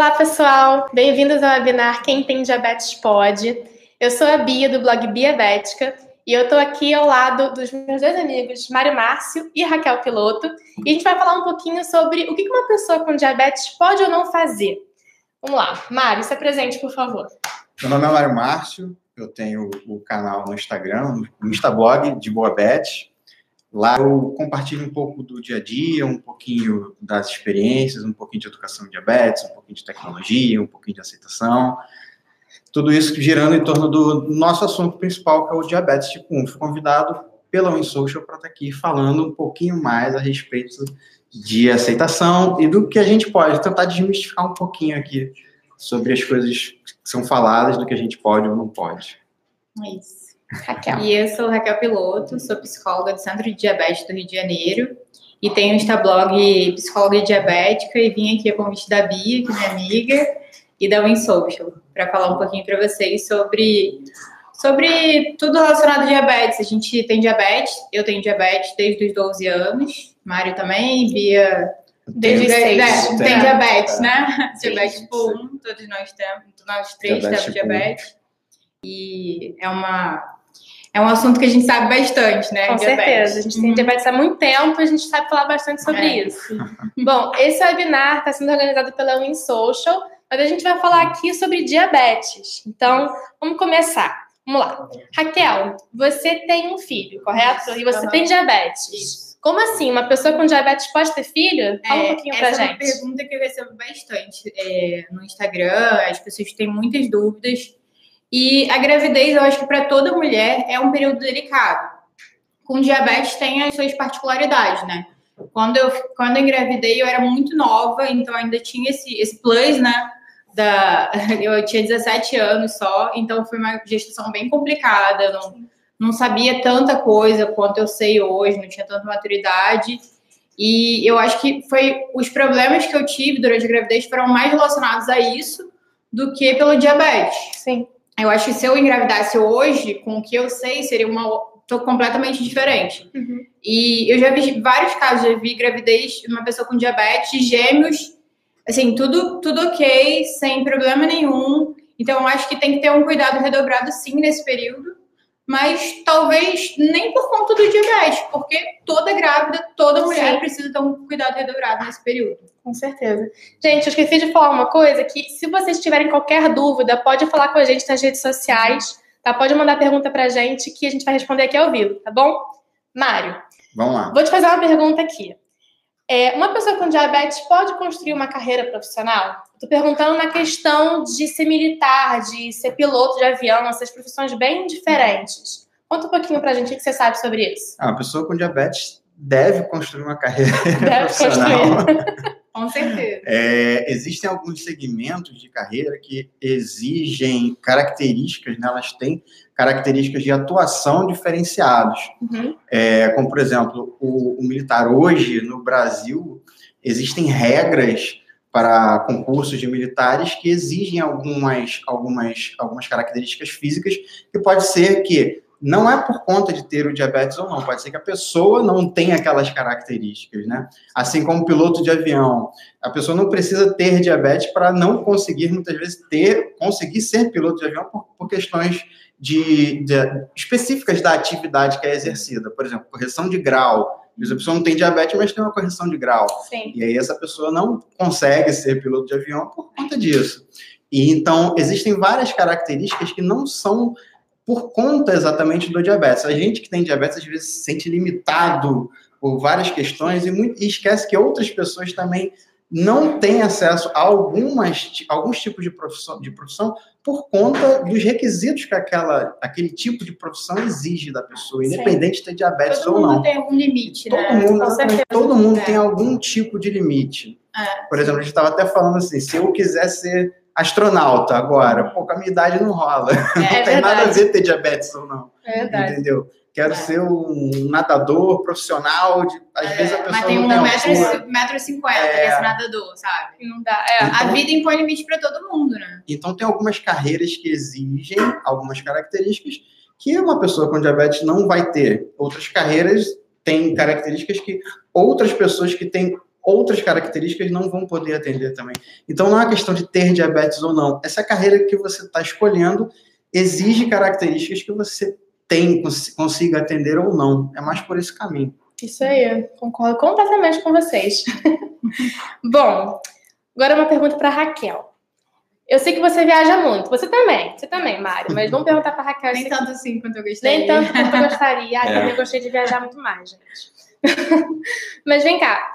Olá, pessoal! Bem-vindos ao webinar Quem Tem Diabetes Pode. Eu sou a Bia, do blog Biabética, e eu estou aqui ao lado dos meus dois amigos, Mário Márcio e Raquel Piloto, e a gente vai falar um pouquinho sobre o que uma pessoa com diabetes pode ou não fazer. Vamos lá. Mário, se apresente, por favor. Meu nome é Mário Márcio, eu tenho o canal no Instagram, no Instablog de Boabete, Lá eu compartilho um pouco do dia a dia, um pouquinho das experiências, um pouquinho de educação de diabetes, um pouquinho de tecnologia, um pouquinho de aceitação. Tudo isso girando em torno do nosso assunto principal, que é o diabetes tipo 1. Fui convidado pela WinSocial para estar aqui falando um pouquinho mais a respeito de aceitação e do que a gente pode tentar desmistificar um pouquinho aqui sobre as coisas que são faladas, do que a gente pode ou não pode. É isso. Raquel. E eu sou Raquel Piloto, sou psicóloga do Centro de Diabetes do Rio de Janeiro e tenho o Instablog Psicóloga Diabética e vim aqui a convite da Bia, que é minha amiga, e da WinSocial, para falar um pouquinho para vocês sobre, sobre tudo relacionado a diabetes. A gente tem diabetes, eu tenho diabetes desde os 12 anos, Mário também, Bia Desde os seis. Né? Tem diabetes, né? Sim, diabetes tipo 1, todos nós temos, nós três diabetes temos diabetes. E é uma é um assunto que a gente sabe bastante, né? Com diabetes. certeza. A gente uhum. tem diabetes há muito tempo, a gente sabe falar bastante sobre é. isso. Bom, esse webinar está sendo organizado pela Win Social, mas a gente vai falar aqui sobre diabetes. Então, vamos começar. Vamos lá. Raquel, você tem um filho, correto? E você uhum. tem diabetes. Isso. Como assim? Uma pessoa com diabetes pode ter filho? Fala é, um pouquinho pra essa gente. Essa é uma pergunta que eu recebo bastante é, no Instagram. As pessoas têm muitas dúvidas. E a gravidez, eu acho que para toda mulher é um período delicado. Com diabetes tem as suas particularidades, né? Quando eu, quando eu engravidei, eu era muito nova, então ainda tinha esse, esse plus, né? Da, eu tinha 17 anos só, então foi uma gestação bem complicada. Não, não sabia tanta coisa quanto eu sei hoje, não tinha tanta maturidade. E eu acho que foi os problemas que eu tive durante a gravidez foram mais relacionados a isso do que pelo diabetes. Sim. Eu acho que se eu engravidasse hoje, com o que eu sei, seria uma tô completamente diferente. Uhum. E eu já vi vários casos, já vi gravidez de uma pessoa com diabetes, gêmeos, assim, tudo, tudo ok, sem problema nenhum. Então, eu acho que tem que ter um cuidado redobrado, sim, nesse período mas talvez nem por conta do diabetes, porque toda grávida, toda mulher Sim. precisa ter um cuidado redobrado nesse período. Com certeza. Gente, eu esqueci de falar uma coisa, que se vocês tiverem qualquer dúvida, pode falar com a gente nas redes sociais, tá? Pode mandar pergunta pra gente que a gente vai responder aqui ao vivo, tá bom? Mário. Vamos lá. Vou te fazer uma pergunta aqui. É, uma pessoa com diabetes pode construir uma carreira profissional? Estou perguntando na questão de ser militar, de ser piloto de avião, essas profissões bem diferentes. Conta um pouquinho para a gente o que você sabe sobre isso. Ah, a pessoa com diabetes deve construir uma carreira deve profissional. Construir. Com certeza. É, existem alguns segmentos de carreira que exigem características, né, elas têm características de atuação diferenciados. Uhum. É, como, por exemplo, o, o, militar hoje, no Brasil, existem regras para concursos de militares que exigem algumas, algumas, algumas características físicas, que pode ser que não é por conta de ter o diabetes ou não, pode ser que a pessoa não tenha aquelas características, né? Assim como piloto de avião, a pessoa não precisa ter diabetes para não conseguir muitas vezes ter, conseguir ser piloto de avião por, por questões de, de, específicas da atividade que é exercida, por exemplo, correção de grau. A pessoa não tem diabetes, mas tem uma correção de grau. Sim. E aí essa pessoa não consegue ser piloto de avião por conta disso. E então existem várias características que não são por conta exatamente do diabetes. A gente que tem diabetes às vezes se sente limitado por várias questões e, muito, e esquece que outras pessoas também não têm acesso a algumas, alguns tipos de profissão, de profissão por conta dos requisitos que aquela, aquele tipo de profissão exige da pessoa, independente de ter diabetes todo ou não. Todo mundo tem algum limite, todo né? Mundo, todo mundo é. tem algum tipo de limite. É. Por exemplo, a gente estava até falando assim, se eu quiser ser astronauta agora. Pô, com a minha idade não rola. É, não tem verdade. nada a ver ter diabetes ou não. É verdade. Entendeu? Quero é. ser um nadador profissional. De, às é, vezes a pessoa mas tem um metro e cinquenta é. esse nadador, sabe? Não dá. É, então, a vida impõe limite para todo mundo, né? Então tem algumas carreiras que exigem algumas características que uma pessoa com diabetes não vai ter. Outras carreiras têm características que outras pessoas que têm outras características não vão poder atender também. Então, não é uma questão de ter diabetes ou não. Essa carreira que você está escolhendo exige características que você tem, consiga atender ou não. É mais por esse caminho. Isso aí, concordo completamente com vocês. Bom, agora uma pergunta para Raquel. Eu sei que você viaja muito. Você também. Você também, Mário. Mas vamos perguntar para Raquel. Nem tanto assim quanto eu gostaria. Nem tanto quanto eu gostaria. Ah, é. também gostei de viajar muito mais, gente. Mas vem cá.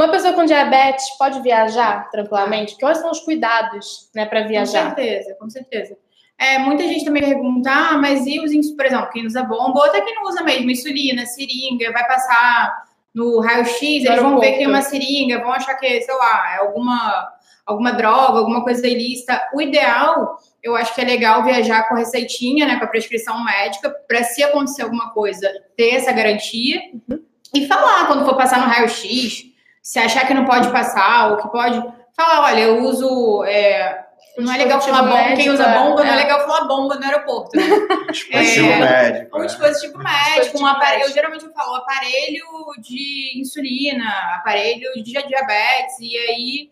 Uma pessoa com diabetes pode viajar tranquilamente? Quais são os cuidados né, para viajar? Com certeza, com certeza. É, muita gente também pergunta, ah, mas e os, por exemplo, quem usa bomba, ou até quem não usa mesmo, insulina, seringa, vai passar no raio-x, eles vão ver que tem uma seringa, vão achar que, sei lá, é alguma alguma droga, alguma coisa ilícita. O ideal, eu acho que é legal viajar com receitinha, né, com a prescrição médica, para se acontecer alguma coisa, ter essa garantia. Uhum. E falar quando for passar no raio-x, se achar que não pode passar, ou que pode. Falar, olha, eu uso. É, não é legal falar bomba, quem usa bomba, é. não é legal falar bomba no aeroporto. Né? dispositivo é, médico. Um dispositivo é. médico, um aparelho. Eu geralmente eu falo aparelho de insulina, aparelho de diabetes, e aí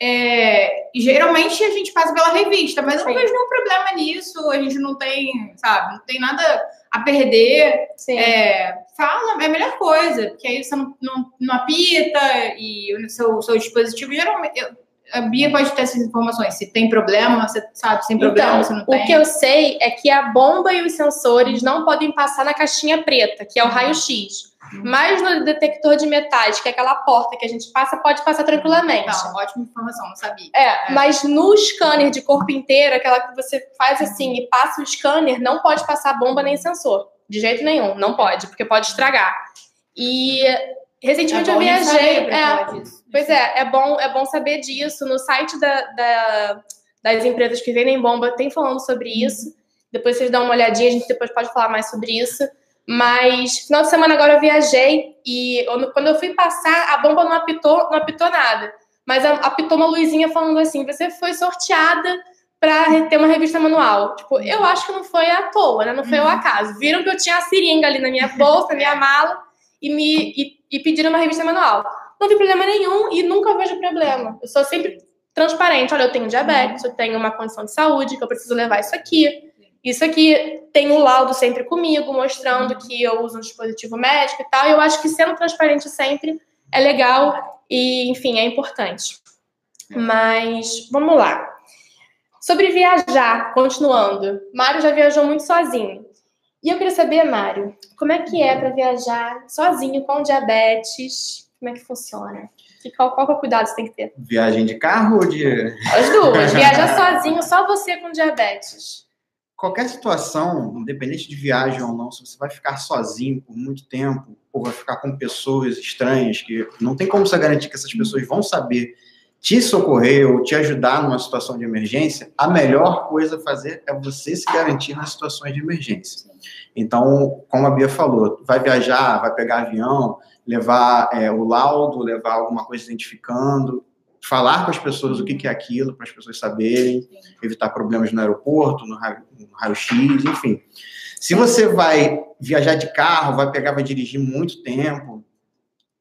é, geralmente a gente passa pela revista, mas eu não vejo nenhum problema nisso. A gente não tem, sabe, não tem nada a perder. É, fala, é a melhor coisa, porque aí você não, não, não apita e o seu, seu dispositivo geralmente. A Bia pode ter essas informações. Se tem problema, você sabe, sem problema, então, você não tem. O que eu sei é que a bomba e os sensores não podem passar na caixinha preta, que é o uhum. raio-x. Mas no detector de metais, que é aquela porta que a gente passa, pode passar tranquilamente. Então, ótima informação, não sabia. É, é, mas no scanner de corpo inteiro, aquela que você faz assim e passa o scanner, não pode passar bomba nem sensor. De jeito nenhum, não pode, porque pode estragar. E recentemente é eu viajei. É, pois é, é bom, é bom saber disso. No site da, da, das empresas que vendem bomba tem falando sobre isso. Depois vocês dão uma olhadinha, a gente depois pode falar mais sobre isso. Mas final de semana agora eu viajei e eu, quando eu fui passar, a bomba não apitou, não apitou nada. Mas apitou uma luzinha falando assim: você foi sorteada para ter uma revista manual. Tipo, eu acho que não foi à toa, né? Não foi ao uhum. acaso. Viram que eu tinha a seringa ali na minha bolsa, na minha mala, e me e, e pediram uma revista manual. Não vi problema nenhum e nunca vejo problema. Eu sou sempre transparente. Olha, eu tenho diabetes, eu tenho uma condição de saúde, que eu preciso levar isso aqui. Isso aqui tem o laudo sempre comigo, mostrando que eu uso um dispositivo médico e tal. E eu acho que sendo transparente sempre é legal e, enfim, é importante. Mas vamos lá. Sobre viajar, continuando. Mário já viajou muito sozinho. E eu queria saber, Mário, como é que é para viajar sozinho com diabetes? Como é que funciona? E qual, qual é o cuidado você tem que ter? Viagem de carro ou de. As duas. Viajar sozinho, só você com diabetes qualquer situação, independente de viagem ou não, se você vai ficar sozinho por muito tempo, ou vai ficar com pessoas estranhas, que não tem como você garantir que essas pessoas vão saber te socorrer ou te ajudar numa situação de emergência, a melhor coisa a fazer é você se garantir nas situações de emergência. Então, como a Bia falou, vai viajar, vai pegar avião, levar é, o laudo, levar alguma coisa identificando, falar com as pessoas o que, que é aquilo, para as pessoas saberem, evitar problemas no aeroporto, no raio-x, enfim. Se você vai viajar de carro, vai pegar, vai dirigir muito tempo,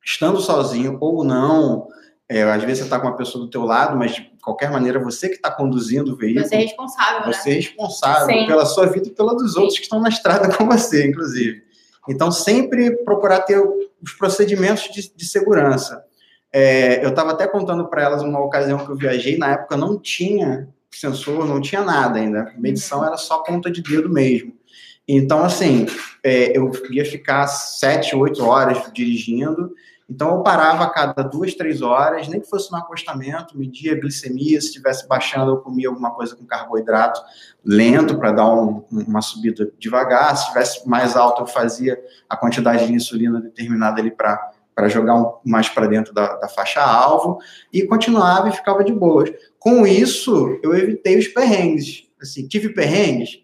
estando sozinho ou não, é, às vezes você está com uma pessoa do teu lado, mas de qualquer maneira você que está conduzindo o veículo. Você é responsável, né? Você é responsável Sim. pela sua vida e pela dos outros Sim. que estão na estrada com você, inclusive. Então, sempre procurar ter os procedimentos de, de segurança. É, eu estava até contando para elas uma ocasião que eu viajei, na época não tinha sensor, não tinha nada ainda. A medição era só ponta de dedo mesmo. Então, assim, é, eu ia ficar sete, oito horas dirigindo. Então, eu parava a cada duas, três horas, nem que fosse no acostamento, media a glicemia. Se estivesse baixando, eu comia alguma coisa com carboidrato lento para dar um, uma subida devagar. Se estivesse mais alto, eu fazia a quantidade de insulina determinada ali para para jogar um, mais para dentro da, da faixa-alvo, e continuava e ficava de boas. Com isso, eu evitei os perrengues. Assim, tive perrengues?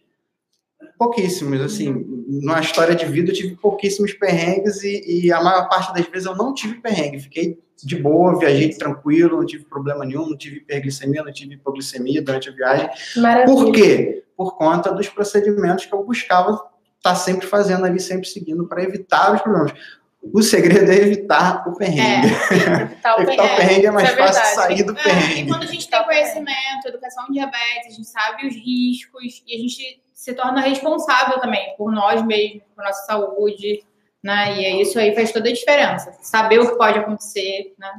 Pouquíssimos. Assim, na história de vida, eu tive pouquíssimos perrengues e, e, a maior parte das vezes eu não tive perrengue. Fiquei de boa, viajei tranquilo, não tive problema nenhum, não tive hiperglicemia, não tive hipoglicemia durante a viagem. Maravilha. Por quê? Por conta dos procedimentos que eu buscava estar tá sempre fazendo ali, sempre seguindo para evitar os problemas O segredo é evitar o perrengue. É, evitar o evitar perrengue. o perrengue é mais é fácil sair do perrengue. E quando a gente tem conhecimento, educação em diabetes, a gente sabe os riscos e a gente se torna responsável também por nós mesmos, por nossa saúde, né? E isso aí faz toda a diferença. Saber o que pode acontecer, né?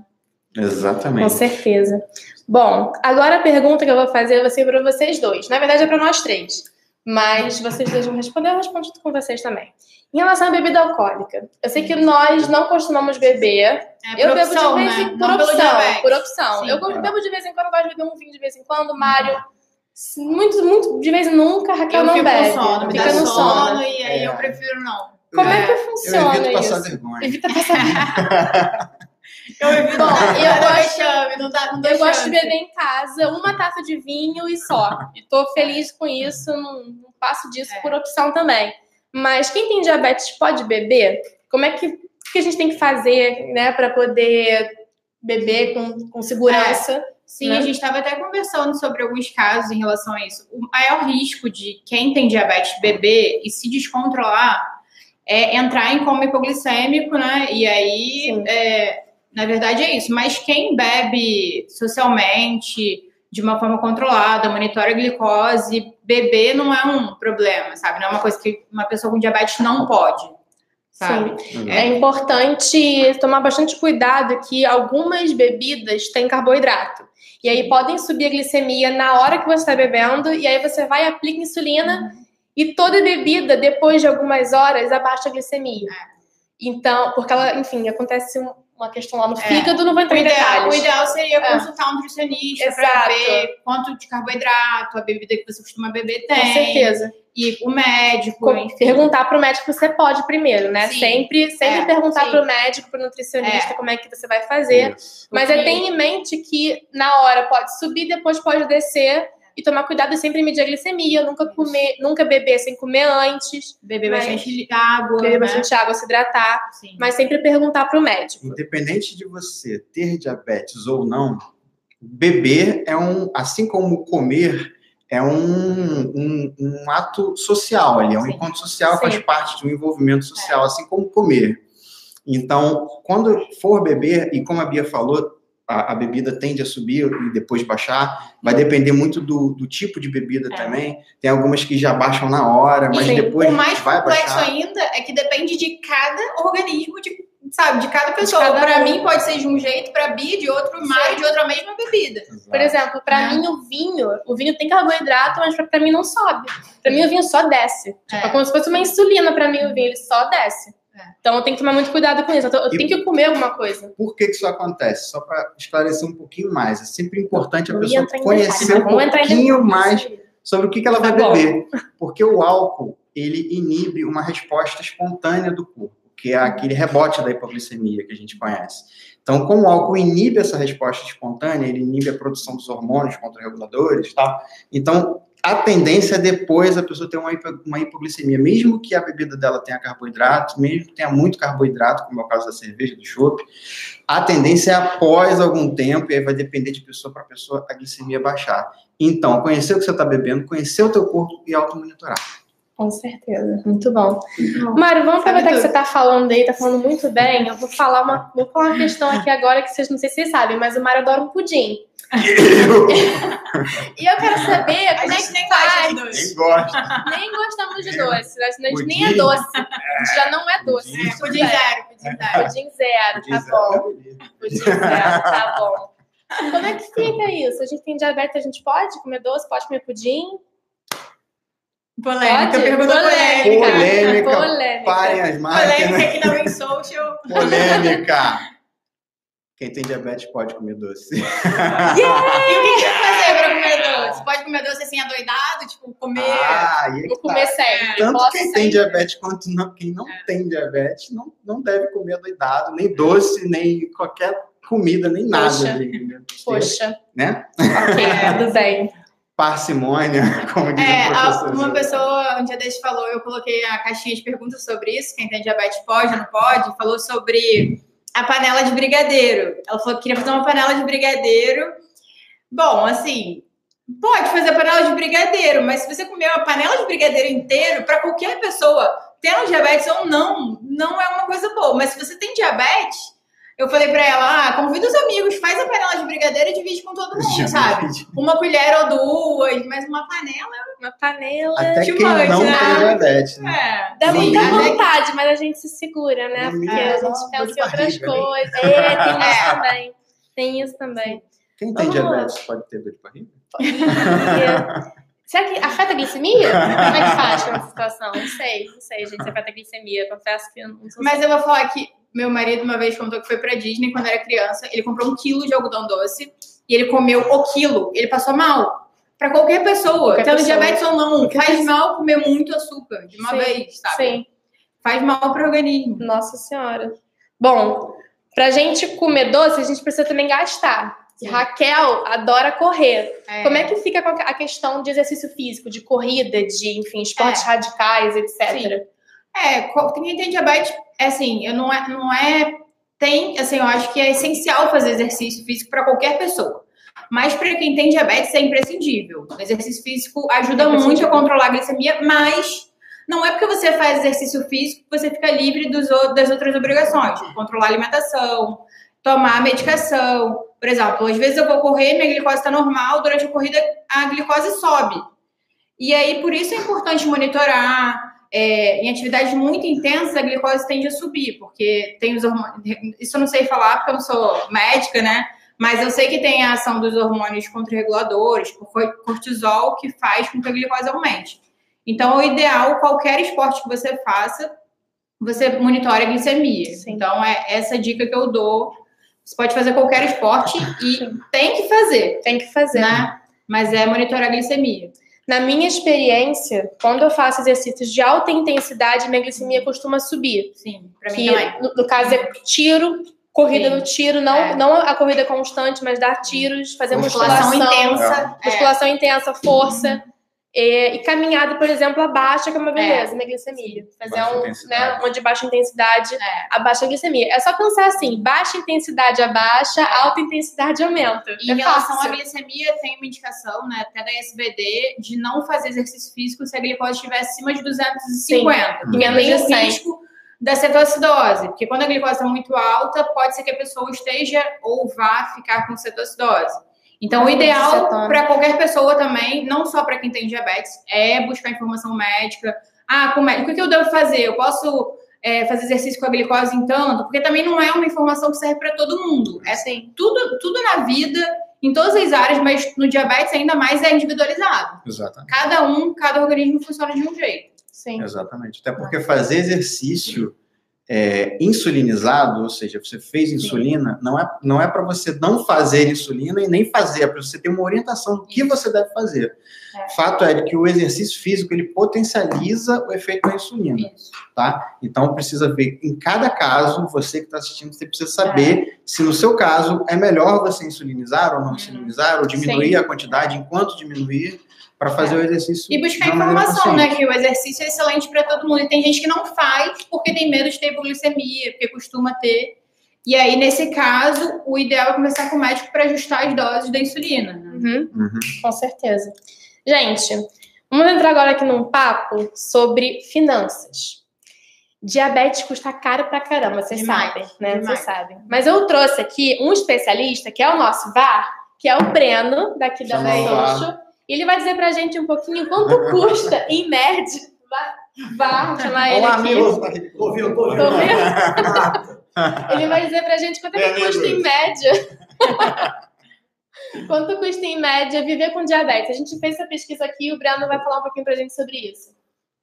Exatamente. Com certeza. Bom, agora a pergunta que eu vou fazer vai ser para vocês dois. Na verdade, é para nós três. Mas vocês dois vão responder, eu respondo com vocês também. Em relação à bebida alcoólica, eu sei que nós não costumamos beber. É, eu bebo opção, de vez em quando, né? por opção. Por opção. Sim, eu é. bebo de vez em quando, gosto de beber um vinho de vez em quando. Mário, muito, muito, de vez em nunca, Raquel eu não bebe. Sono, fica no sono. sono. E aí é. eu prefiro não. Como é, é que funciona eu evito isso? Passar vergonha. Evita passar vergonha. Eu evito. Bom, eu gosto, chame, não dá, não eu gosto de beber em casa uma taça de vinho e só. E tô feliz com isso, não, não passo disso é. por opção também. Mas quem tem diabetes pode beber? Como é que, que a gente tem que fazer, né, para poder beber com, com segurança? É. Sim, né? a gente estava até conversando sobre alguns casos em relação a isso. O maior risco de quem tem diabetes beber e se descontrolar é entrar em coma hipoglicêmico, né? E aí, é, na verdade, é isso. Mas quem bebe socialmente, de uma forma controlada, monitora a glicose, beber não é um problema, sabe? Não é uma coisa que uma pessoa com diabetes não pode. Sabe? Sim. É importante tomar bastante cuidado que algumas bebidas têm carboidrato. E aí podem subir a glicemia na hora que você está bebendo, e aí você vai aplica insulina, e toda bebida, depois de algumas horas, abaixa a glicemia. É. Então, porque ela, enfim, acontece uma questão lá no é. fígado, não vou entrar o em ideal, detalhes. O ideal seria é. consultar um nutricionista para ver quanto de carboidrato a bebida que você costuma beber tem. Com certeza. E o médico. Perguntar para o médico você pode primeiro, né? Sim. Sempre, sempre é, perguntar para o médico, para o nutricionista, é. como é que você vai fazer. Isso. Mas Porque... é tenha em mente que na hora pode subir, depois pode descer e tomar cuidado e sempre medir a glicemia, nunca comer, nunca beber sem comer antes. Beber bastante água. Beber né? bastante água, se hidratar. Sim. Mas sempre perguntar para o médico. Independente de você ter diabetes ou não, beber é um, assim como comer, é um, um, um ato social ali, é um Sim. encontro social, Sim. faz parte de um envolvimento social, é. assim como comer. Então, quando for beber, e como a Bia falou, a, a, bebida tende a subir e depois baixar. Vai depender muito do, do tipo de bebida é. também. Tem algumas que já baixam na hora, mas Sim. depois. O mais vai complexo baixar. ainda é que depende de cada organismo, de, sabe, de cada pessoa. Para mim pode ser de um jeito, para Bia de outro, mais de outra mesma bebida. Exato. Por exemplo, para é. mim o vinho, o vinho tem carboidrato, mas para mim não sobe. Para mim o vinho só desce. Tipo, é. é como se fosse uma insulina para mim o vinho, ele só desce. É. Então eu tenho que tomar muito cuidado com isso. Eu, tenho que comer alguma coisa. Por que, que isso acontece? Só para esclarecer um pouquinho mais. É sempre importante a pessoa conhecer um pouquinho mais sobre o que, que ela vai tá beber. Porque o álcool, ele inibe uma resposta espontânea do corpo, que é aquele rebote da hipoglicemia que a gente conhece. Então, como o álcool inibe essa resposta espontânea, ele inibe a produção dos hormônios contra-reguladores. Então, a tendência é depois a pessoa ter uma, uma hipoglicemia, mesmo que a bebida dela tenha carboidrato, mesmo que tenha muito carboidrato, como é o caso da cerveja, do chopp, a tendência é após algum tempo, e aí vai depender de pessoa para pessoa, a glicemia baixar. Então, conhecer o que você está bebendo, conhecer o teu corpo e auto-monitorar. Com certeza, muito bom. Mário, vamos aproveitar que você está falando aí, está falando muito bem. Eu vou falar uma, vou falar uma questão aqui agora que vocês não sei se vocês sabem, mas o Mário adora um pudim. e eu quero saber a como é que nem faz. Nem gosta. Nem gostamos de doce. A gente nem é doce. A gente já não é doce. Pudim, é, pudim zero. Pudim zero. Pudim zero, tá bom. Pudim zero, tá bom. Como é que fica isso? A gente tem diabetes, a gente pode comer doce, pode comer pudim? Polêmica, pode? pergunta polêmica. Polêmica. polêmica. Parem as máquinas. Polêmica aqui na Win Social. Polêmica. Quem tem diabetes pode comer doce. Yeah! e o que você fazer para comer doce? Pode comer doce assim adoidado, tipo comer. Ah, e Ou comer tá. sempre. Tanto Posso quem sempre. tem diabetes quanto não, quem não é. tem diabetes não, não deve comer adoidado, nem doce, nem qualquer comida, nem nada. Poxa. De, Poxa. Né? Ok, tudo bem. Parcimônia, como diz é, Uma pessoa um dia desse falou, eu coloquei a caixinha de perguntas sobre isso, quem tem diabetes pode ou não pode, falou sobre a panela de brigadeiro. Ela falou que queria fazer uma panela de brigadeiro. Bom, assim, pode fazer a panela de brigadeiro, mas se você comer uma panela de brigadeiro inteiro, para qualquer pessoa, tendo diabetes ou não, não é uma coisa boa. Mas se você tem diabetes, eu falei pra ela, ah, convida os amigos, faz a panela de brigadeiro e divide com todo mundo, sabe? Uma colher ou duas, mas uma panela... Uma panela... Até quem não né? tem diabetes, né? É. Dá Sim, muita vontade, mas a gente se segura, né? Porque é, a gente pensa em outras barriga, coisas. Né? É, tem isso é. também. Tem isso também. Quem tem Vamos diabetes pode ter dor de barriga? Será que afeta a glicemia? Como é que faz essa situação? Não sei, não sei, gente, se afeta a glicemia. Confesso que eu não sou Mas eu vou falar que meu marido uma vez contou que foi pra Disney quando era criança. Ele comprou um quilo de algodão doce e ele comeu o quilo. Ele passou mal. Pra qualquer pessoa, qualquer tendo pessoa. diabetes ou não, qualquer faz mal comer muito açúcar de uma sim, vez, sabe? Sim. Faz mal pro organismo. Nossa Senhora. Bom, pra gente comer doce, a gente precisa também gastar. Sim. Raquel adora correr. É. Como é que fica a questão de exercício físico, de corrida, de, enfim, esportes é. radicais, etc? Sim. É, quem tem diabetes, é assim, eu não é, não é. Tem, assim, eu acho que é essencial fazer exercício físico para qualquer pessoa. Mas para quem tem diabetes é imprescindível. O exercício físico ajuda é muito a controlar a glicemia, mas não é porque você faz exercício físico que você fica livre dos, das outras obrigações, tipo, controlar a alimentação, tomar medicação. Por exemplo, às vezes eu vou correr, minha glicose está normal, durante a corrida a glicose sobe. E aí, por isso é importante monitorar, é, em atividades muito intensas, a glicose tende a subir, porque tem os hormônios. Isso eu não sei falar porque eu não sou médica, né? Mas eu sei que tem a ação dos hormônios contrarreguladores, tipo cortisol, que faz com que a glicose aumente. Então, o ideal, qualquer esporte que você faça, você monitore a glicemia. Sim. Então, é essa dica que eu dou. Você pode fazer qualquer esporte e Sim. tem que fazer. Tem que fazer. Né? Mas é monitorar a glicemia. Na minha experiência, quando eu faço exercícios de alta intensidade, minha glicemia costuma subir. Sim, pra mim que, também. No, no caso, é tiro, corrida Sim. no tiro, não, é. não a corrida constante, mas dar tiros, fazer musculação, musculação intensa. Musculação é. intensa, força. E, e, caminhada, por exemplo, abaixa, que é uma é. beleza, é. minha glicemia. Fazer um, né, uma de baixa intensidade, é. abaixa a glicemia. É só pensar assim, baixa intensidade abaixa, é. alta intensidade aumenta. E em é relação à glicemia, tem uma indicação, né, até da SBD, de não fazer exercício físico se a glicose estiver acima de 250. Sim. E além do risco da cetoacidose, porque quando a glicose está muito alta, pode ser que a pessoa esteja ou vá ficar com cetoacidose. Então, o ideal para qualquer pessoa também, não só para quem tem diabetes, é buscar informação médica. Ah, como é, o que eu devo fazer? Eu posso é, fazer exercício com a glicose em tanto? Porque também não é uma informação que serve para todo mundo. É assim, tudo, tudo na vida, em todas as áreas, mas no diabetes ainda mais é individualizado. Exatamente. Cada um, cada organismo funciona de um jeito. Sim. Exatamente. Até porque fazer exercício é, insulinizado, ou seja, você fez insulina, não é, não é para você não fazer insulina e nem fazer, é para você ter uma orientação do que você deve fazer. É. Fato é que o exercício físico ele potencializa o efeito da insulina, Isso. tá? Então precisa ver em cada caso, você que está assistindo, você precisa saber é. se no seu caso é melhor você insulinizar ou não uhum. insulinizar, ou diminuir Sim. a quantidade enquanto diminuir para fazer é. o exercício. E buscar informação, né? Que o exercício é excelente para todo mundo. E tem gente que não faz porque tem medo de ter hipoglicemia, porque costuma ter. E aí, nesse caso, o ideal é conversar com o médico para ajustar as doses da insulina. Né? Uhum. Uhum. Com certeza. Gente, vamos entrar agora aqui num papo sobre finanças. Diabetes custa caro pra caramba, vocês demais, sabem, né? Vocês sabem. Mas eu trouxe aqui um especialista, que é o nosso VAR, que é o Breno, daqui da e ele vai dizer pra gente um pouquinho quanto custa, em média. Vá, chamar ele Olá, aqui. Olá, tô ouvindo, tô ouvindo. Tô ouvindo? ele vai dizer pra gente quanto é que custa em média. quanto custa em média viver com diabetes? A gente fez essa pesquisa aqui e o Breno vai falar um pouquinho pra gente sobre isso.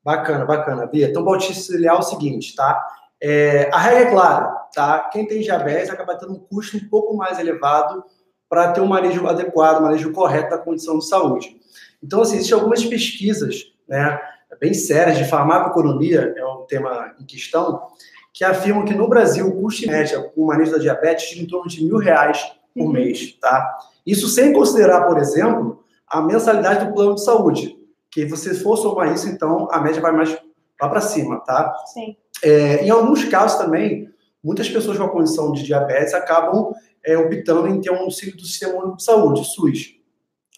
Bacana, bacana, Bia. Então, vou te auxiliar o seguinte, tá? É, a regra é clara, tá? Quem tem diabetes acaba tendo um custo um pouco mais elevado para ter um manejo adequado, um manejo correto da condição de saúde. Então, assim, existem algumas pesquisas, né, bem sérias de farmacoeconomia, é o tema em questão, que afirmam que no Brasil o custo médio com o manejo da diabetes gira em torno de mil reais por uhum. mês, tá? Isso sem considerar, por exemplo, a mensalidade do plano de saúde, que você for somar isso, então a média vai mais lá para cima, tá? Sim. É, em alguns casos também, muitas pessoas com a condição de diabetes acabam é, optando em ter um auxílio do Sistema Único de Saúde, SUS.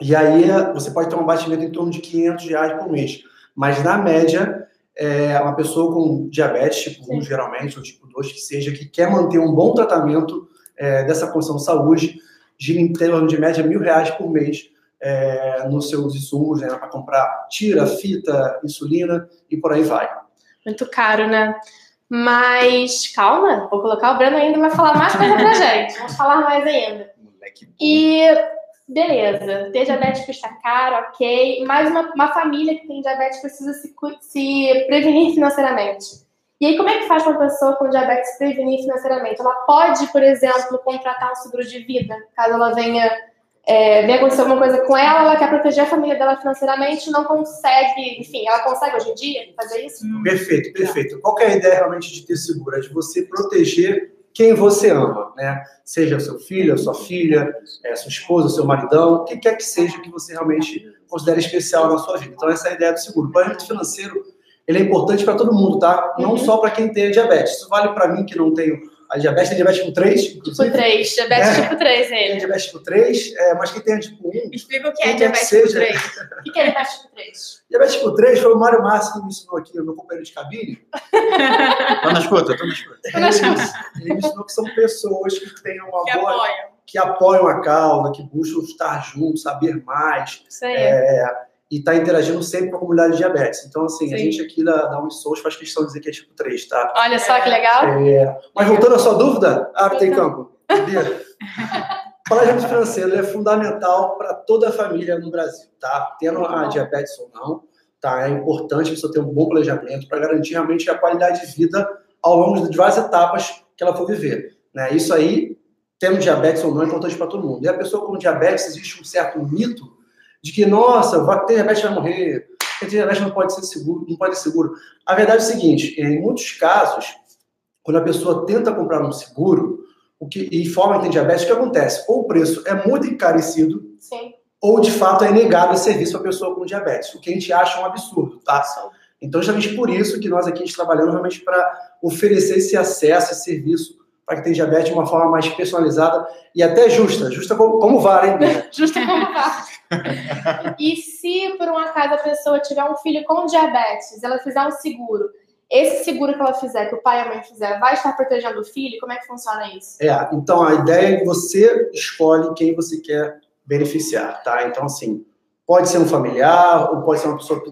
E aí você pode ter um abatimento em torno de 500 reais por mês. Mas, na média, é uma pessoa com diabetes tipo 1, geralmente, ou tipo 2, que seja, que quer manter um bom tratamento é, dessa condição de saúde, gira em torno de média mil reais por mês é, nos seus insumos, né, para comprar tira, fita, insulina e por aí vai. Muito caro, né? Mas calma, vou colocar o Breno ainda vai falar mais coisa pra gente. Vamos falar mais ainda. E beleza, ter diabetes custa caro, ok. Mas uma, uma família que tem diabetes precisa se, se prevenir financeiramente. E aí, como é que faz uma pessoa com diabetes se prevenir financeiramente? Ela pode, por exemplo, contratar um seguro de vida, caso ela venha é, vem acontecer alguma coisa com ela, ela quer proteger a família dela financeiramente, não consegue, enfim, ela consegue hoje em dia fazer isso? Perfeito, perfeito. Qual é a ideia realmente de ter seguro? É de você proteger quem você ama, né? Seja seu filho, sua filha, é, sua esposa, seu maridão, o que quer que seja que você realmente considere especial na sua vida. Então, essa é a ideia do seguro. O planejamento financeiro, ele é importante para todo mundo, tá? Não uhum. só para quem tem diabetes. Isso vale para mim que não tenho a diabetes tem diabetes tipo 3, inclusive. Tipo 3, diabetes é, tipo 3, ele. Tem diabetes tipo 3, é, mas quem tem tipo 1. Explica o que é diabetes tipo 3. O que é diabetes tipo 3? Diabetes tipo 3 foi o Mário Márcio que me ensinou aqui, o meu companheiro de cabine. Tô na escuta, tô na escuta. Ele, ele me ensinou que são pessoas que têm uma que boa. Apoiam. Que apoiam a causa, que buscam estar juntos, saber mais. Isso aí. É, e está interagindo sempre com a comunidade de diabetes. Então, assim, Sim. a gente aqui da, da Unisouls faz questão de dizer que é tipo 3, tá? Olha só que legal. É, mas voltando à sua dúvida, abre tem campo. O planejamento financeiro é fundamental para toda a família no Brasil, tá? Tendo a diabetes ou não, tá? É importante você ter um bom planejamento para garantir realmente a qualidade de vida ao longo de várias etapas que ela for viver. Né? Isso aí, tendo diabetes ou não, é importante para todo mundo. E a pessoa com diabetes, existe um certo mito de que, nossa, vai ter diabetes vai morrer, ter diabetes não pode ser seguro, não pode ser seguro. A verdade é o seguinte, em muitos casos, quando a pessoa tenta comprar um seguro, o que e informa que tem diabetes, o que acontece? Ou o preço é muito encarecido, Sim. ou de fato é negado esse serviço a pessoa com diabetes, o que a gente acha um absurdo, tá? Então, justamente por isso que nós aqui estamos trabalhando realmente para oferecer esse acesso, esse serviço para quem tem diabetes de uma forma mais personalizada e até justa, justa como, como VAR, hein? justa como VAR. E se por um acaso a pessoa tiver um filho com diabetes, ela fizer um seguro, esse seguro que ela fizer, que o pai e a mãe fizer, vai estar protegendo o filho? Como é que funciona isso? É, então a ideia é que você escolhe quem você quer beneficiar, tá? Então, assim, pode ser um familiar, ou pode ser uma pessoa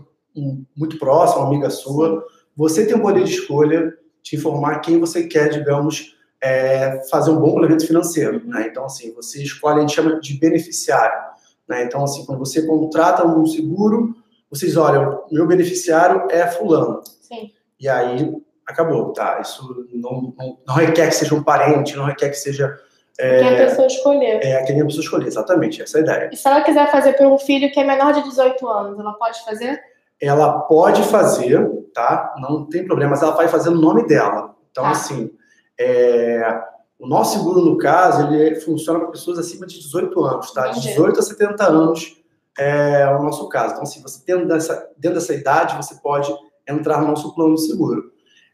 muito próxima, uma amiga sua. Você tem o poder de escolha de informar quem você quer, digamos, é, fazer um bom planejamento financeiro, né? Então, assim, você escolhe, a gente chama de beneficiário. Né? Então, assim, quando você contrata um seguro, vocês olham, meu beneficiário é fulano. Sim. E aí, acabou, tá? Isso não, não, não requer que seja um parente, não requer que seja... É, quem a pessoa escolher. É, quem a pessoa escolher, exatamente, essa é a ideia. E se ela quiser fazer para um filho que é menor de 18 anos, ela pode fazer? Ela pode fazer, tá? Não tem problema, mas ela vai fazer no nome dela. Então, tá. assim, é, o nosso seguro, no caso, ele funciona para pessoas acima de 18 anos, tá? De 18 a 70 anos é o nosso caso. Então, se assim, você dentro dessa, dentro dessa idade, você pode entrar no nosso plano de seguro.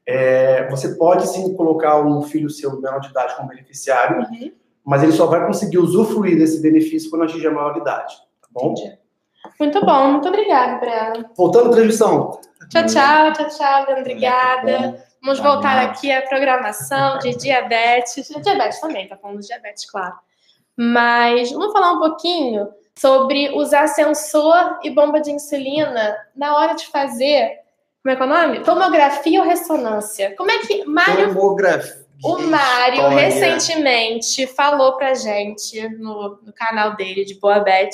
É, você pode sim colocar um filho seu menor de idade como beneficiário, uhum. mas ele só vai conseguir usufruir desse benefício quando atingir a maioridade, tá bom? Entendi. Muito bom, muito obrigada, Breno. Voltando à transmissão. Tchau, tchau, tchau, tchau, Breno, obrigada. Vamos voltar aqui à programação de diabetes. Diabetes também, tá falando de diabetes, claro. Mas vamos falar um pouquinho sobre usar sensor e bomba de insulina na hora de fazer. Como é que é o nome? Tomografia ou ressonância? Como é que. Mário, Tomografia. O Mário recentemente falou pra gente no, no canal dele de Boa Beth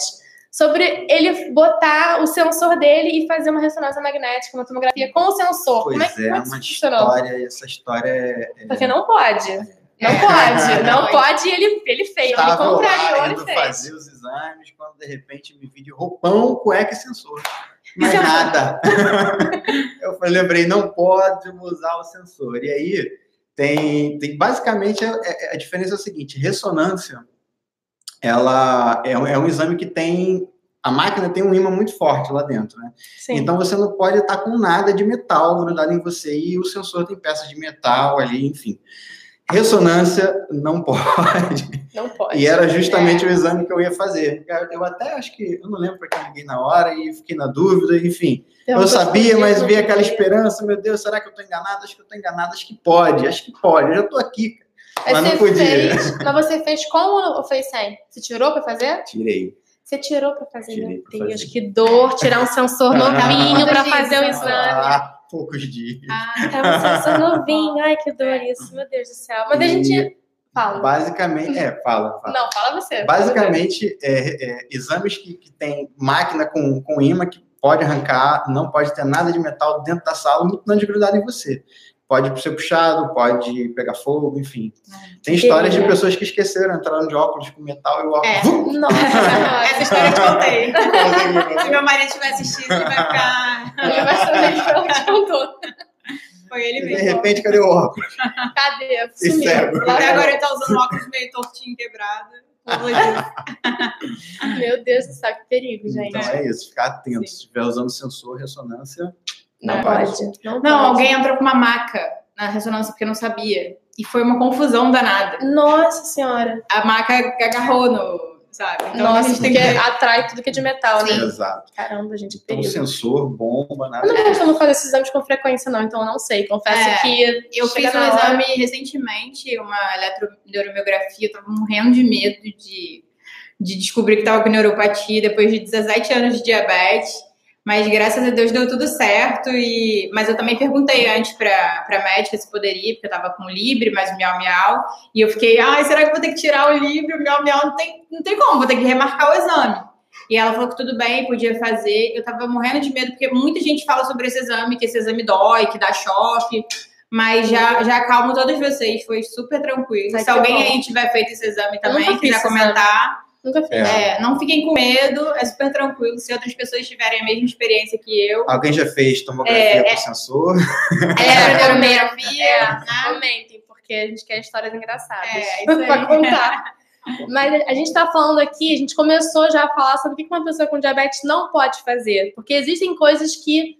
sobre ele botar o sensor dele e fazer uma ressonância magnética, uma tomografia com o sensor. Pois Como é, que, é, é uma história, essa história é... é Porque não pode. Não é. pode, não pode, ele, ele fez, ele contrariou, ele fez. fazer os exames, quando de repente me vi de roupão, cueca e sensor. Mas nada. eu lembrei, não pode usar o sensor. E aí, tem, tem basicamente, a, a diferença é o seguinte, ressonância ela é, é um exame que tem a máquina tem um ímã muito forte lá dentro, né? Sim. Então você não pode estar com nada de metal grudado em você e o sensor tem peças de metal ali, enfim. Ressonância não pode. Não pode. E era justamente é. o exame que eu ia fazer. Eu até acho que, eu não lembro porque eu liguei na hora e fiquei na dúvida, enfim. Então, eu sabia, mas vi aquela esperança, meu Deus, será que eu estou enganado? Acho que eu estou enganado, acho que pode, acho que pode, eu já estou aqui. Mas, mas não podia. Fez, mas você fez com ou fez sem? Você tirou para fazer? Tirei. Você tirou para fazer? Tirei meu Deus, fazer. que dor tirar um sensor novinho para fazer o exame. Ah, poucos dias. Ah, é um sensor novinho. Ai, que dor isso, meu Deus do céu. Mas e... a gente Fala. Basicamente, é, fala, fala. Não, fala você. Basicamente, é, é, exames que, que tem máquina com, com imã que pode arrancar, não pode ter nada de metal dentro da sala, muito não de grudado em você. Pode ser puxado, pode pegar fogo, enfim. Tem histórias de pessoas que esqueceram, entraram de óculos com metal e o óculos. É. Nossa, essa história eu te contei. Se meu marido estiver assistindo, ele vai ficar. Ele vai saber que te contou. Foi ele mesmo. De repente, cadê o óculos? Cadê? Sumiu. Até agora ele tá usando óculos meio tortinho, quebrado. Meu Deus do céu, que perigo, gente. Então é isso, ficar atento. Sim. Se estiver usando sensor, ressonância. Não, não pode. Não, não alguém entrou com uma maca na ressonância porque não sabia. E foi uma confusão danada. Nossa senhora. A maca agarrou no, sabe? Então Nossa, a gente tem que atrai tudo que é de metal, né? Exato. Caramba, gente, então, perigo. sensor, bomba, nada. Eu não costumo fazer esses exames com frequência, não, então eu não sei. Confesso é, que. Eu fiz um hora... exame recentemente, uma eletroneuromiografia, eu tava morrendo de medo de, de descobrir que tava com neuropatia depois de 17 anos de diabetes. Mas graças a Deus deu tudo certo. E... Mas eu também perguntei antes para a médica se poderia, porque eu estava com o Libre, mas o Miau Miau. E eu fiquei, ai, será que vou ter que tirar o Libre? O Miau Miau não tem, não tem como, vou ter que remarcar o exame. E ela falou que tudo bem, podia fazer. Eu estava morrendo de medo, porque muita gente fala sobre esse exame, que esse exame dói, que dá choque. Mas já, já acalmo todos vocês, foi super tranquilo. Se alguém aí tiver feito esse exame também, quiser comentar. Nunca fiz. É. É, não fiquem com medo, é super tranquilo. Se outras pessoas tiverem a mesma experiência que eu. Alguém já fez tomografia é, por sensor? É, tomografia. É, né? Comentem, porque a gente quer histórias engraçadas. É, isso pra contar. Mas a gente está falando aqui, a gente começou já a falar sobre o que uma pessoa com diabetes não pode fazer. Porque existem coisas que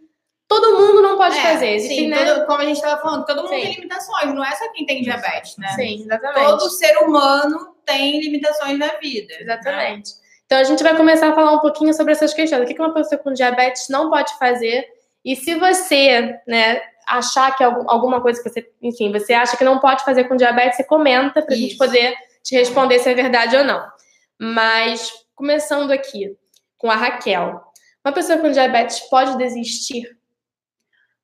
todo mundo não pode é, fazer. Existem, sim, né? todo, como a gente estava falando, todo mundo sim. tem limitações, não é só quem tem diabetes, né? Sim, exatamente. Todo ser humano tem limitações na vida. Exatamente. Né? Então a gente vai começar a falar um pouquinho sobre essas questões. O que uma pessoa com diabetes não pode fazer? E se você, né, achar que alguma coisa que você, enfim, você acha que não pode fazer com diabetes, você comenta para a gente poder te responder se é verdade ou não. Mas começando aqui com a Raquel. Uma pessoa com diabetes pode desistir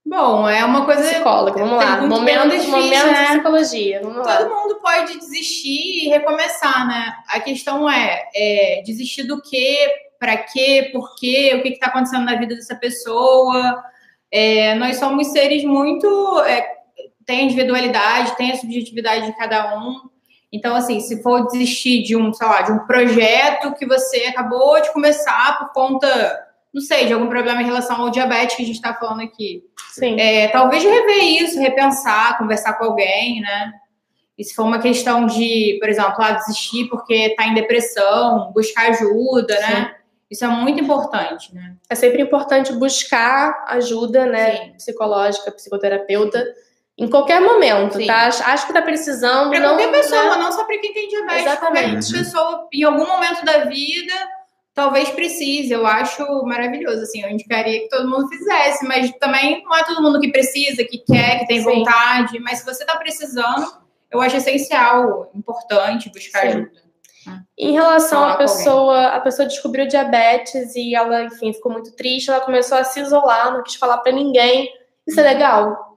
Bom, é uma coisa. Psicóloga, vamos lá. Momento, difícil, momento né? de psicologia. Vamos Todo lá. mundo pode desistir e recomeçar, né? A questão é, é desistir do quê? Para quê? Por quê? O que está acontecendo na vida dessa pessoa? É, nós somos seres muito. É, tem individualidade, tem a subjetividade de cada um. Então, assim, se for desistir de um, sei lá, de um projeto que você acabou de começar por conta não sei, de algum problema em relação ao diabetes que a gente está falando aqui. Sim. É, talvez rever isso, repensar, conversar com alguém, né? E se for uma questão de, por exemplo, ah, desistir porque está em depressão, buscar ajuda, né? Isso é muito importante, né? É sempre importante buscar ajuda, né? Sim. Psicológica, psicoterapeuta, em qualquer momento, Sim. tá? Acho que tá precisando. Para qualquer pessoa, né? não só para quem tem diabetes. Exatamente. Qualquer pessoa, em algum momento da vida, talvez precise, eu acho maravilhoso, assim, eu indicaria que todo mundo fizesse, mas também não é todo mundo que precisa, que quer, que tem Sim. vontade, mas se você está precisando, eu acho essencial, importante buscar Sim. ajuda. Em relação à pessoa, a pessoa descobriu diabetes e ela, enfim, ficou muito triste, ela começou a se isolar, não quis falar para ninguém. Isso é legal?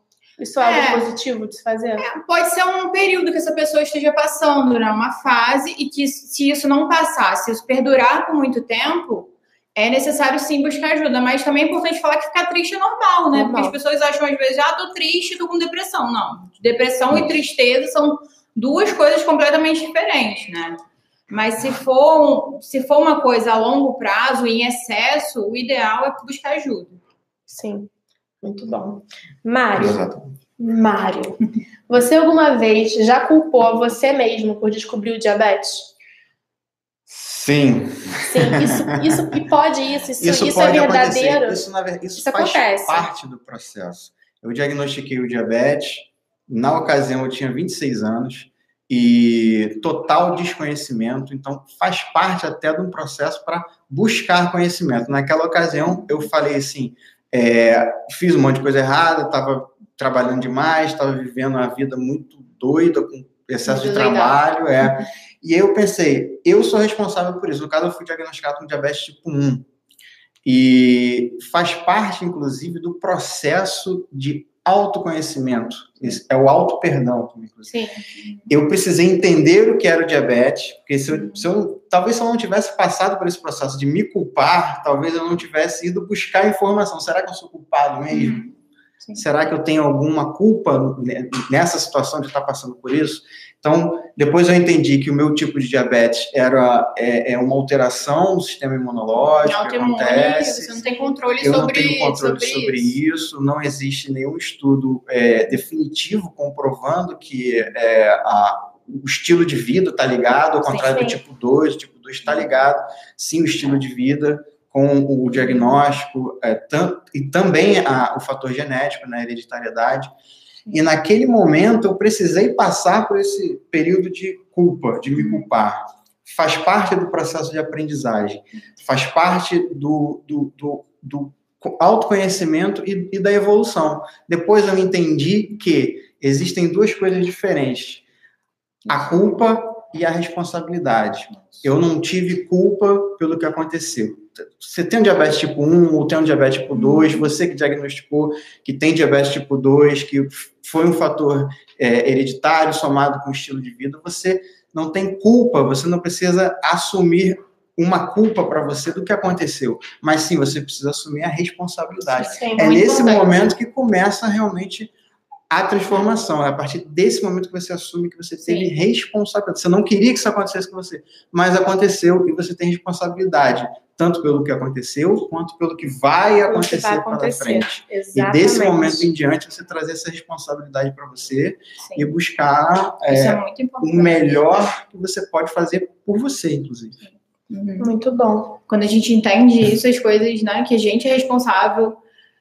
Isso é, é, algo positivo de se fazer? É, pode ser um período que essa pessoa esteja passando, né? Uma fase, e que se isso não passar, se isso perdurar por muito tempo, é necessário sim buscar ajuda. Mas também é importante falar que ficar triste é normal, né? Normal. Porque as pessoas acham às vezes, ah, tô triste, tô com depressão. Não. Depressão e tristeza são duas coisas completamente diferentes, né? Mas se for, se for uma coisa a longo prazo, em excesso, o ideal é buscar ajuda. Sim. Muito bom. Mário. Mário, você alguma vez já culpou você mesmo por descobrir o diabetes? Sim. Sim, isso, isso e pode isso, isso, isso, isso é verdadeiro. Isso, na, isso, isso faz acontece. parte do processo. Eu diagnostiquei o diabetes Na ocasião, eu tinha 26 anos e total desconhecimento, então faz parte até de um processo para buscar conhecimento. Naquela ocasião, eu falei assim: é, fiz um monte de coisa errada, estava trabalhando demais, estava vivendo uma vida muito doida, com excesso muito de legal. trabalho, é. E aí eu pensei, eu sou responsável por isso. No caso, eu fui diagnosticado com diabetes tipo 1. E faz parte, inclusive, do processo de autoconhecimento. É o auto-perdão. Sim. Eu precisei entender o que era o diabetes, porque se eu, se eu, talvez se eu não tivesse passado por esse processo de me culpar, talvez eu não tivesse ido buscar informação. Será que eu sou culpado mesmo? Sim. Será que eu tenho alguma culpa nessa situação de estar passando por isso? Então, depois eu entendi que o meu tipo de diabetes era é, é uma alteração do sistema imunológico. que acontece, você não tem controle eu sobre, não tenho controle sobre, sobre isso. isso. Não existe nenhum estudo é, definitivo comprovando que é, a, o estilo de vida está ligado, ao contrário sim, sim. do tipo 2, o tipo 2 está ligado, sim, o estilo de vida com o diagnóstico é, tam, e também a, o fator genético, na né, hereditariedade. E naquele momento eu precisei passar por esse período de culpa, de me culpar. Faz parte do processo de aprendizagem, faz parte do, do, do, do autoconhecimento e, e da evolução. Depois eu entendi que existem duas coisas diferentes: a culpa e a responsabilidade. Eu não tive culpa pelo que aconteceu você tem um diabetes tipo 1 ou tem um diabetes tipo 2, você que diagnosticou que tem diabetes tipo 2, que foi um fator é, hereditário somado com o estilo de vida, você não tem culpa, você não precisa assumir uma culpa para você do que aconteceu, mas sim você precisa assumir a responsabilidade. Sim, é nesse importante. momento que começa realmente a transformação. É a partir desse momento que você assume que você teve Sim. responsabilidade. Você não queria que isso acontecesse com você, mas aconteceu e você tem responsabilidade, tanto pelo que aconteceu, quanto pelo que vai acontecer, vai acontecer. pela frente. Exatamente. E desse momento em diante, você trazer essa responsabilidade para você Sim. e buscar é, é o melhor que você pode fazer por você, inclusive. Uhum. Muito bom. Quando a gente entende isso, as coisas, né, que a gente é responsável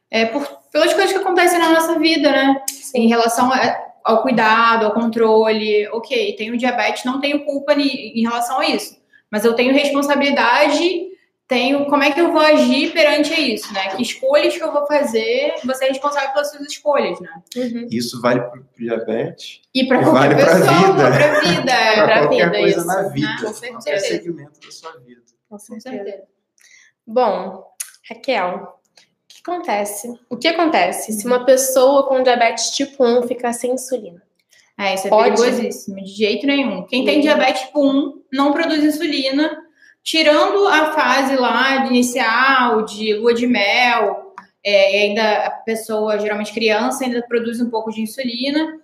é, por, pelas coisas que acontecem na nossa vida, né? Sim. Em relação a, ao cuidado, ao controle. Ok, tenho diabetes, não tenho culpa em relação a isso. Mas eu tenho responsabilidade, tenho como é que eu vou agir perante isso, né? Que escolhas que eu vou fazer, você é responsável pelas suas escolhas, né? Uhum. Isso vale para o diabetes e para qualquer vale pessoa, para a vida, vida, para qualquer coisa isso, na vida, né? Com qualquer segmento da sua vida. Com certeza. Bom, Raquel, que acontece? O que acontece se uma pessoa com diabetes tipo 1 ficar sem insulina? É, isso é Pode? perigosíssimo, de jeito nenhum. Quem tem diabetes tipo 1 não produz insulina, tirando a fase lá inicial, de lua de mel, é, ainda a pessoa, geralmente criança, ainda produz um pouco de insulina.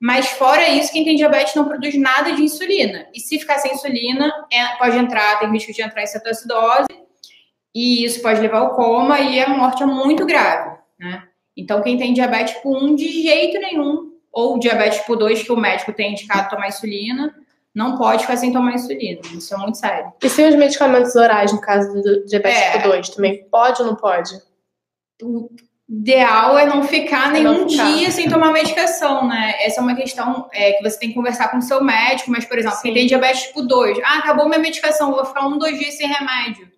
Mas fora isso, quem tem diabetes não produz nada de insulina. E se ficar sem insulina, é, pode entrar, tem risco de entrar em cetoacidose e isso pode levar ao coma e a morte é muito grave, né? Então, quem tem diabetes tipo 1, de jeito nenhum, ou diabetes tipo 2, que o médico tem indicado tomar insulina, não pode ficar sem tomar insulina. Isso é muito sério. E sem os medicamentos orais, no caso do diabetes é, tipo 2, também pode ou não pode? O ideal é não ficar é nenhum não ficar. dia sem tomar medicação, né? Essa é uma questão é, que você tem que conversar com o seu médico, mas, por exemplo, Sim. quem tem diabetes tipo 2, ah, acabou minha medicação, vou ficar um, dois dias sem remédio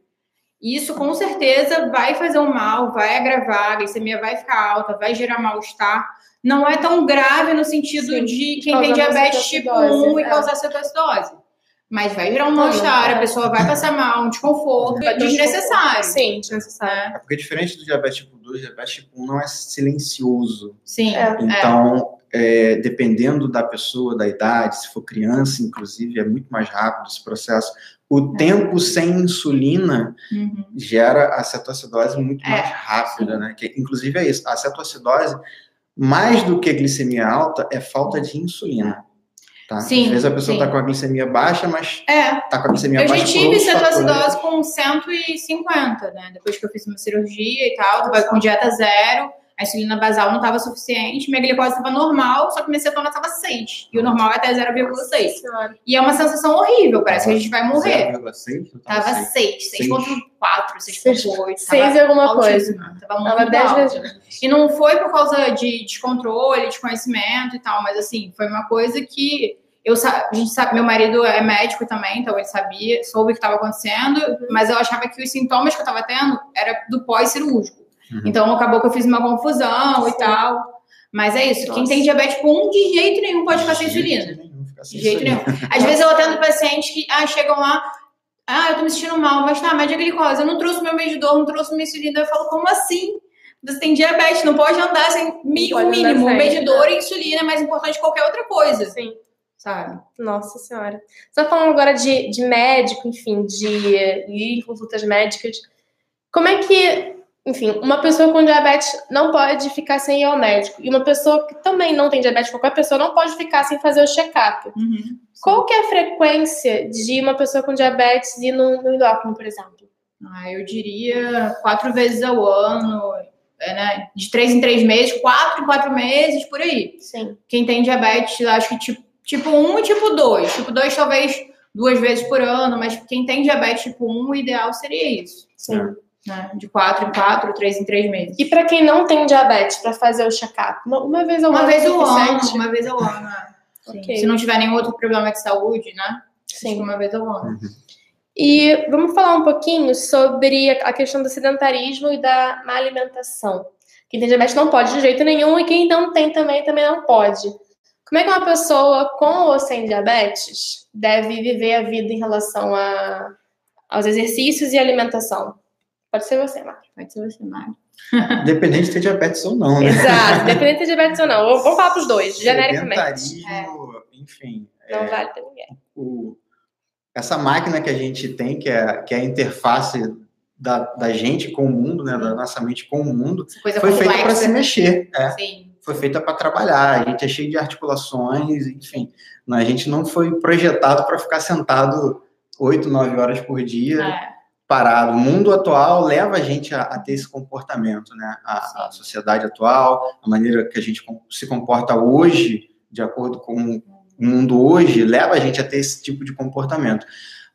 isso com certeza vai fazer um mal, vai agravar, a glicemia vai ficar alta, vai gerar mal-estar. Não é tão grave no sentido Sim, de quem tem diabetes tipo 1 é. e causar cetoacidose. Mas vai gerar um mal-estar, a pessoa vai passar mal, um desconforto vai desnecessário. Sim, desnecessário. É porque diferente do diabetes tipo 2, o diabetes tipo 1 não é silencioso. Sim. É. Então, é, dependendo da pessoa, da idade, se for criança, inclusive, é muito mais rápido esse processo o é. tempo sem insulina uhum. gera a cetoacidose muito é. mais rápida, né? Que, inclusive é isso. A cetoacidose, mais do que glicemia alta, é falta de insulina. Tá? Sim, Às vezes a pessoa está com a glicemia baixa, mas está é. com a glicemia eu baixa. Eu já tive cetoacidose com 150, né? Depois que eu fiz uma cirurgia e tal, vai com dieta zero. A insulina basal não estava suficiente, minha glicose estava normal, só que minha cetona estava 6. E o normal é até 0,6. E é uma sensação horrível, parece que a gente vai morrer. 0,6? Tava 6, 6,4, 6,8. 6 e alguma coisa. Tava muito tava 10 vezes. E não foi por causa de descontrole, de conhecimento e tal, mas assim, foi uma coisa que eu, a gente sabe, meu marido é médico também, então ele sabia, soube o que estava acontecendo, mas eu achava que os sintomas que eu estava tendo era do pós-cirúrgico. Uhum. Então acabou que eu fiz uma confusão Sim. e tal. Mas é isso, Nossa. quem tem diabetes tipo 1, de jeito nenhum pode ficar sem insulina. De jeito nenhum. Às vezes eu atendo pacientes que ah, chegam lá, ah, eu tô me sentindo mal, mas tá, média glicose, eu não trouxe meu medidor, não trouxe minha insulina. Eu falo, como assim? Você tem diabetes, não pode andar sem o mínimo. Medidor e insulina é mais importante que qualquer outra coisa. Sim sabe? Nossa Senhora. Você tá falando agora de, de médico, enfim, de ir em consultas médicas. Como é que, enfim, uma pessoa com diabetes não pode ficar sem ir ao médico? E uma pessoa que também não tem diabetes, qualquer pessoa, não pode ficar sem fazer o check-up. Uhum. Qual que é a frequência de uma pessoa com diabetes ir no, no endócrino, por exemplo? Ah, eu diria quatro vezes ao ano, é, né? De três em três meses, quatro em quatro meses, por aí. Sim. Quem tem diabetes, acho que tipo Tipo 1 e tipo 2. Tipo 2 talvez duas vezes por ano, mas quem tem diabetes tipo 1, o ideal seria isso. Sim. Né? De 4 em 4, 3 em 3 meses. E para quem não tem diabetes, para fazer o check-up, uma, vez ao uma ano? Vez ao ano uma vez ao ano. okay. Se não tiver nenhum outro problema de saúde, né? Sim. Uma vez ao ano. Uhum. E vamos falar um pouquinho sobre a questão do sedentarismo e da má alimentação. Quem tem diabetes não pode de jeito nenhum e quem não tem também, também não pode. Como é que uma pessoa com ou sem diabetes deve viver a vida em relação a, aos exercícios e alimentação? Pode ser você, Mário. Pode ser você, Mário. Dependente de ter diabetes ou não, né? Exato, dependente de ter diabetes ou não. Vamos falar para os dois, genericamente. É. enfim. Não é, vale para ninguém. O, essa máquina que a gente tem, que é, que é a interface da, da gente com o mundo, né, da nossa mente com o mundo, foi feita para se mexer. É. Sim foi feita para trabalhar, a gente é cheio de articulações, enfim. A gente não foi projetado para ficar sentado oito, nove horas por dia, é. Parado. O mundo atual leva a gente a, a ter esse comportamento, né? A, a, sociedade atual, a maneira que a gente se comporta hoje, de acordo com o mundo hoje, leva a gente a ter esse tipo de comportamento.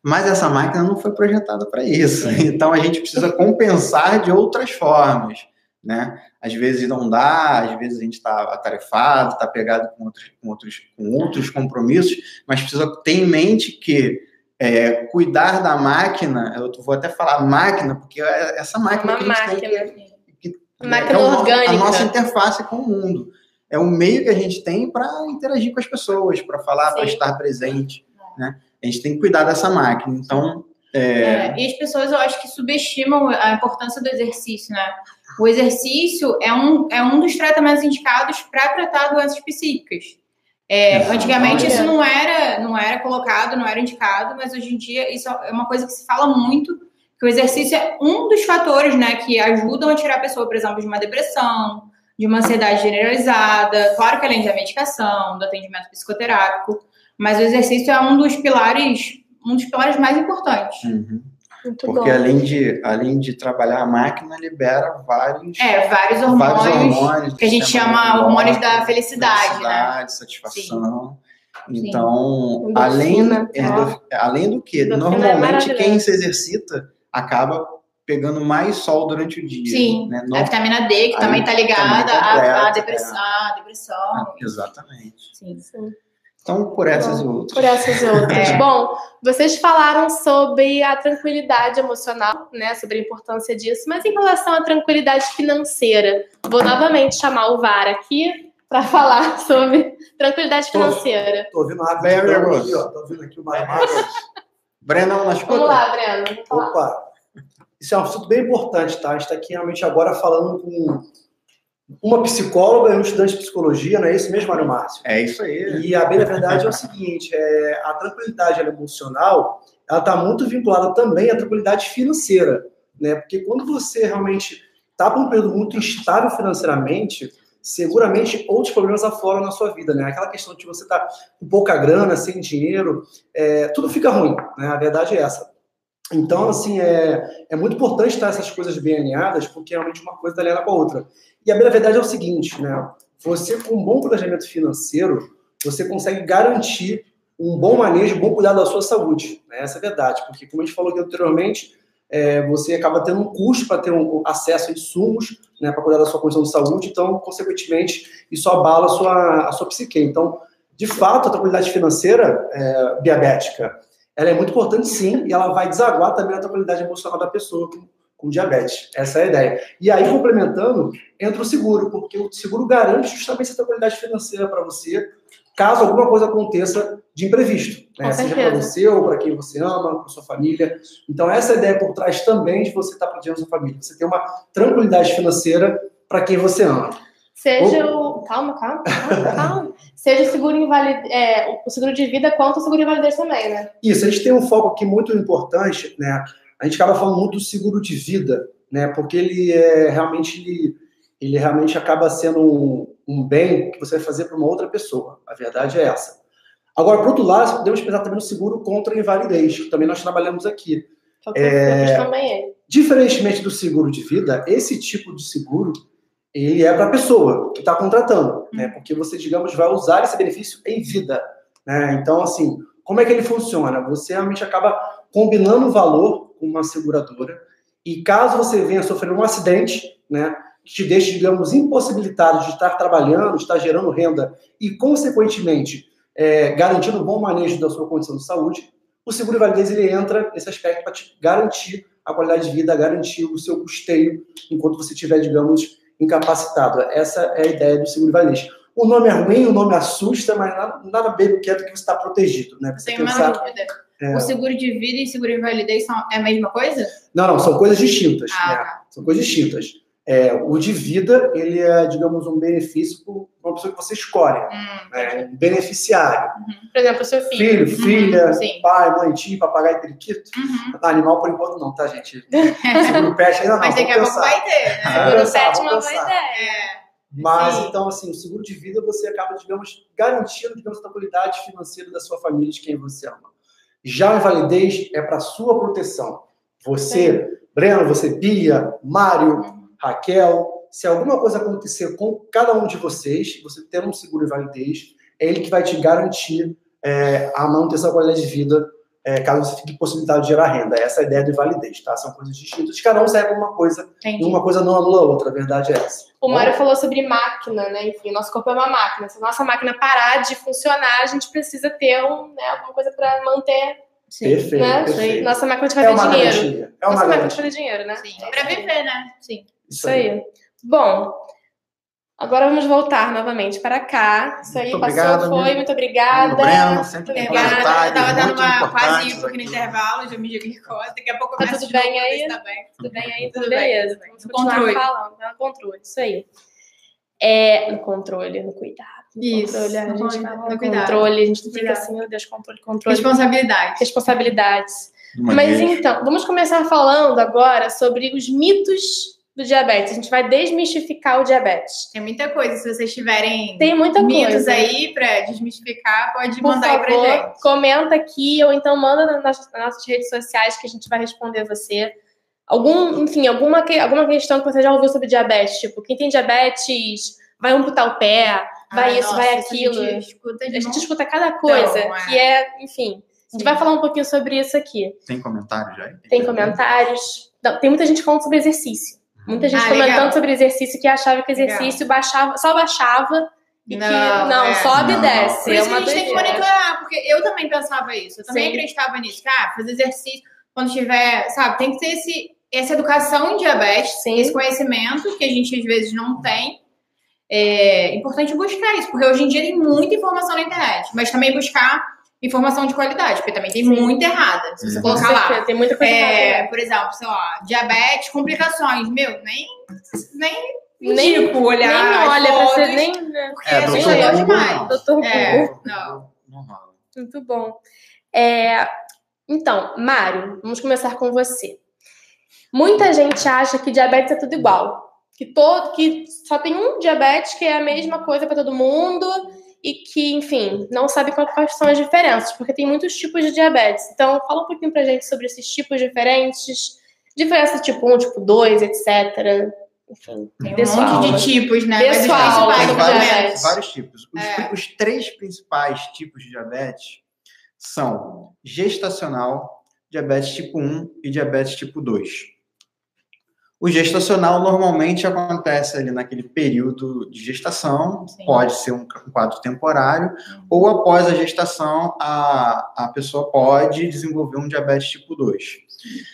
Mas essa máquina não foi projetada para isso. Então a gente precisa compensar de outras formas né? Às vezes não dá, às vezes a gente está atarefado, está pegado com outros, com, outros, com outros compromissos, mas precisa ter em mente que é, cuidar da máquina, eu vou até falar máquina, porque é essa máquina Uma que a gente máquina. tem que, que máquina é orgânica. a nossa interface com o mundo. É o meio que a gente tem para interagir com as pessoas, para falar, para estar presente. Né? A gente tem que cuidar dessa máquina. Então, é... É, e as pessoas, eu acho que subestimam a importância do exercício, né? O exercício é um, é um dos tratamentos indicados para tratar doenças psíquicas. É, antigamente isso não era, não era colocado, não era indicado, mas hoje em dia isso é uma coisa que se fala muito, que o exercício é um dos fatores, né, que ajudam a tirar a pessoa, por exemplo, de uma depressão, de uma ansiedade generalizada, claro que além da medicação, do atendimento psicoterápico, mas o exercício é um dos pilares, um dos pilares mais importantes. Uhum. Muito Porque bom. além de, além de trabalhar a máquina, libera vários, é, vários hormônios, vários hormônios que a gente chama hormônios da felicidade, felicidade né? satisfação. Sim. Então, Sim. além, é. além do que, é normalmente quem se exercita acaba pegando mais sol durante o dia. Sim, né? a vitamina D, que também está ligada à, depressão. É. depressão. Ah, exatamente. Sim, sim. Então, por essas Bom, e outras. Por essas e outras. É. Bom, vocês falaram sobre a tranquilidade emocional, né? Sobre a importância disso, mas em relação à tranquilidade financeira, vou novamente chamar o VAR aqui para falar sobre tranquilidade financeira. Tô, ouvindo a Bem, aqui, ó. Tô ouvindo aqui o Marcos. Breno, na escuta? Vamos lá, Breno. Opa! Isso é um assunto bem importante, tá? A gente está aqui realmente agora falando com uma psicóloga e um estudante de psicologia, não é isso mesmo, Mário Márcio? É isso aí. E a bem verdade é o seguinte, é, a tranquilidade emocional, ela está muito vinculada também à tranquilidade financeira, né? Porque quando você realmente está por um período muito instável financeiramente, seguramente outros problemas afloram na sua vida, né? Aquela questão de você estar tá com pouca grana, sem dinheiro, é, tudo fica ruim, né? A verdade é essa. Então, assim, é, é muito importante estar essas coisas bem alinhadas, porque realmente uma coisa está alinhada com a outra. E a verdade é o seguinte, né? Você, com um bom planejamento financeiro, você consegue garantir um bom manejo, um bom cuidado da sua saúde. Né? Essa é a verdade, porque, como a gente falou aqui anteriormente, é, você acaba tendo um custo para ter um acesso a insumos, né, para cuidar da sua condição de saúde, então, consequentemente, isso abala a sua, a sua psique. Então, de fato, a tranquilidade financeira é, diabética, ela é muito importante sim, e ela vai desaguar também na tranquilidade emocional da pessoa com, diabetes. Essa é a ideia. E aí, complementando, entra o seguro, porque o seguro garante justamente essa tranquilidade financeira para você, caso alguma coisa aconteça de imprevisto, né? seja para você ou para quem você ama, para sua família. Então, essa é a ideia por trás também de você estar tá protegendo sua família. Você ter uma tranquilidade financeira para quem você ama. Seja o. Calma, calma, calma, calma. Seja o seguro invalid... É, o seguro de vida quanto o seguro invalidez também, né? Isso, a gente tem um foco aqui muito importante, né? A gente acaba falando muito do seguro de vida, né? Porque ele é realmente ele, ele realmente acaba sendo um, um bem que você vai fazer para uma outra pessoa. A verdade é essa. Agora, por outro lado, podemos pensar também no seguro contra a invalidez, que também nós trabalhamos aqui. É, também é. Diferentemente do seguro de vida, esse tipo de seguro ele é para a pessoa que está contratando, né? Uhum. Porque você, digamos, vai usar esse benefício em vida, né? Então, assim, como é que ele funciona? Você realmente acaba combinando o valor com uma seguradora e caso você venha sofrer um acidente, né? Que te deixe, digamos, impossibilitado de estar trabalhando, de estar gerando renda e, consequentemente, é, garantindo um bom manejo da sua condição de saúde, o seguro invalidez ele entra nesse aspecto para te garantir a qualidade de vida, garantir o seu custeio enquanto você estiver, digamos, incapacitado. Essa é a ideia do seguro invalidez. O nome é ruim, o nome assusta, mas nada, nada bem do que é do que você está protegido. Né? Você Tem pensar, uma dúvida. É... O seguro de vida e seguro invalidez são é a mesma coisa? Não, não, são coisas distintas. Ah, né? Tá. São coisas distintas. É, o de vida, ele é, digamos, um benefício para uma pessoa que você escolhe. Hum, né? Um beneficiário. Uhum. Por exemplo, o seu filho. Filho, filha, uhum, pai, mãe, tio, papagaio, periquito. Uhum. Animal, por enquanto, não, tá, gente? Seguro pet ainda não. Mas daqui a pouco vai ter, né? Seguro pet, uma boa ideia. É. Mas, Sim. então, assim, o seguro de vida, você acaba, digamos, garantindo, digamos, a tranquilidade financeira da sua família, de quem você ama. Já a invalidez é para sua proteção. Você, Sim. Breno, você, Bia, Mário. Raquel, se alguma coisa acontecer com cada um de vocês, você ter um seguro de validez, é ele que vai te garantir é, a manutenção da qualidade de vida é, caso você fique possibilitado de gerar renda. Essa é a ideia de validez, tá? São coisas distintas. Cada um serve uma coisa Entendi. e uma coisa não anula a outra, a verdade é essa. O Mário falou sobre máquina, né? Enfim, nosso corpo é uma máquina. Se a nossa máquina parar de funcionar, a gente precisa ter um, né, alguma coisa para manter Sim. Perfeito, né? perfeito. Nossa máquina de fazer é dinheiro. Garantia. É uma Nossa máquina de fazer dinheiro, né? Sim. É para viver, né? Sim. Isso aí. Bom, agora vamos voltar novamente para cá. Isso aí muito passou, obrigado, foi. Muito obrigada. Breno, sempre muito obrigada. Eu tava dando uma quase um pouquinho no intervalo, já me joguei coisa. Daqui a pouco eu tá tudo bem aí? Tá bem. Tudo bem aí? Tudo beleza. Vamos continuar controle. falando. Tá? Controle, isso aí. É, no controle, no cuidado. No isso. Controle, a gente no, no controle, a gente fica assim, meu Deus, controle, controle. Responsabilidade. Responsabilidades. Mas então, vamos começar falando agora sobre os mitos do diabetes. A gente vai desmistificar o diabetes. Tem muita coisa. Se vocês tiverem Tem muita mitos coisa. aí para desmistificar, pode Por mandar favor, aí pra gente. Comenta aqui ou então manda nas, nossas redes sociais que a gente vai responder você. Algum, enfim, alguma, alguma questão que você já ouviu sobre diabetes, tipo, quem tem diabetes vai amputar o pé, vai isso, vai aquilo. A gente escuta, a gente escuta cada coisa, então, é. que é, enfim. A gente vai falar um pouquinho sobre isso aqui. Tem comentários já? Tem, tem comentários. Não, tem muita gente falando sobre exercício. Muita gente ah, comentando legal. sobre exercício que achava que exercício baixava, só baixava e não, que não, é, sobe e desce. Por isso é uma que a gente tem que monitorar, porque eu também pensava isso, eu também Sim. acreditava nisso. Ah, fazer exercício quando tiver, sabe, tem que ter esse, essa educação em diabetes, Sim. esse conhecimento que a gente às vezes não tem. É importante buscar isso, porque hoje em dia tem muita informação na internet, mas também buscar informação de qualidade, porque também tem Sim. muita errada. Se você uhum. colocar lá. Tem muita coisa é, errada. Por exemplo, sei lá, diabetes, complicações. Meu, nem. Nem. Nem olhar. Nem olha pra você, nem. Porque é, a gente leu demais. Doutor é, não. Muito bom. É, então, Mário, vamos começar com você. Muita gente acha que diabetes é tudo igual. Que, todo, que só tem um diabetes que é a mesma coisa para todo mundo e que, enfim, não sabe quais são as diferenças, porque tem muitos tipos de diabetes. Então, fala um pouquinho pra gente sobre esses tipos diferentes, diferença tipo 1, tipo 2, etc. Enfim, tem um monte de tipos, né? Pessoal, Mas tem vários, vários tipos. Os, é. os três principais tipos de diabetes são gestacional, diabetes tipo 1 e diabetes tipo 2. O gestacional normalmente acontece ali naquele período de gestação, Sim. pode ser um quadro temporário, ou após a gestação a, a pessoa pode desenvolver um diabetes tipo 2.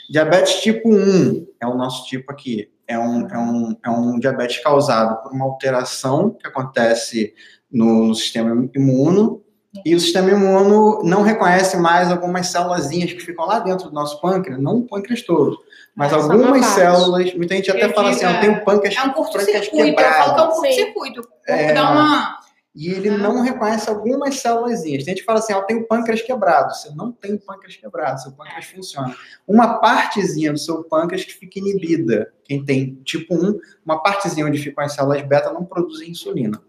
Diabetes tipo 1 é o nosso tipo aqui, é um, é um, é um diabetes causado por uma alteração que acontece no, no sistema imuno, e o sistema imuno não reconhece mais algumas células que ficam lá dentro do nosso pâncreas, não o pâncreas todo, mas Essa algumas células. Muita gente até eu fala assim: eu tenho um pâncreas É um curto-circuito, eu falo que é um curto-circuito. É, dá uma. E ele ah. não reconhece algumas células. Tem gente que fala assim: ah, eu tenho pâncreas quebrado. Você não tem pâncreas quebrado, seu pâncreas é. funciona. Uma partezinha do seu pâncreas que fica inibida. Quem tem tipo 1, uma partezinha onde ficam as células beta não produz insulina.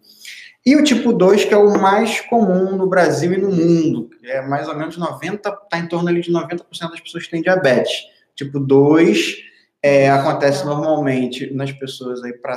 E o tipo 2, que é o mais comum no Brasil e no mundo, é mais ou menos 90, está em torno ali de 90% das pessoas que têm diabetes. Tipo 2 é, acontece normalmente nas pessoas aí para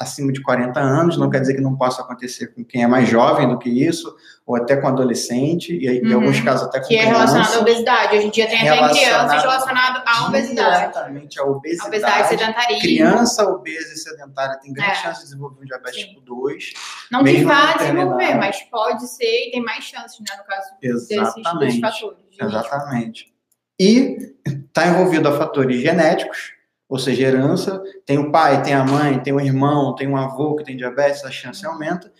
acima de 40 anos, não quer dizer que não possa acontecer com quem é mais jovem do que isso, ou até com adolescente, e aí, uhum. em alguns casos até com Que criança, é relacionado à obesidade. Hoje em dia tem até crianças relacionadas à obesidade. Exatamente, à obesidade. A obesidade sedentária. Criança obesa e sedentária tem grande é. chance de desenvolver um diabetes Sim. tipo 2. Não que vá desenvolver, mas pode ser e tem mais chances, né, no caso Exatamente. desses fatores. Exatamente. E está envolvido a fatores genéticos, ou seja, herança, tem o pai, tem a mãe, tem o irmão, tem um avô que tem diabetes, a chance aumenta,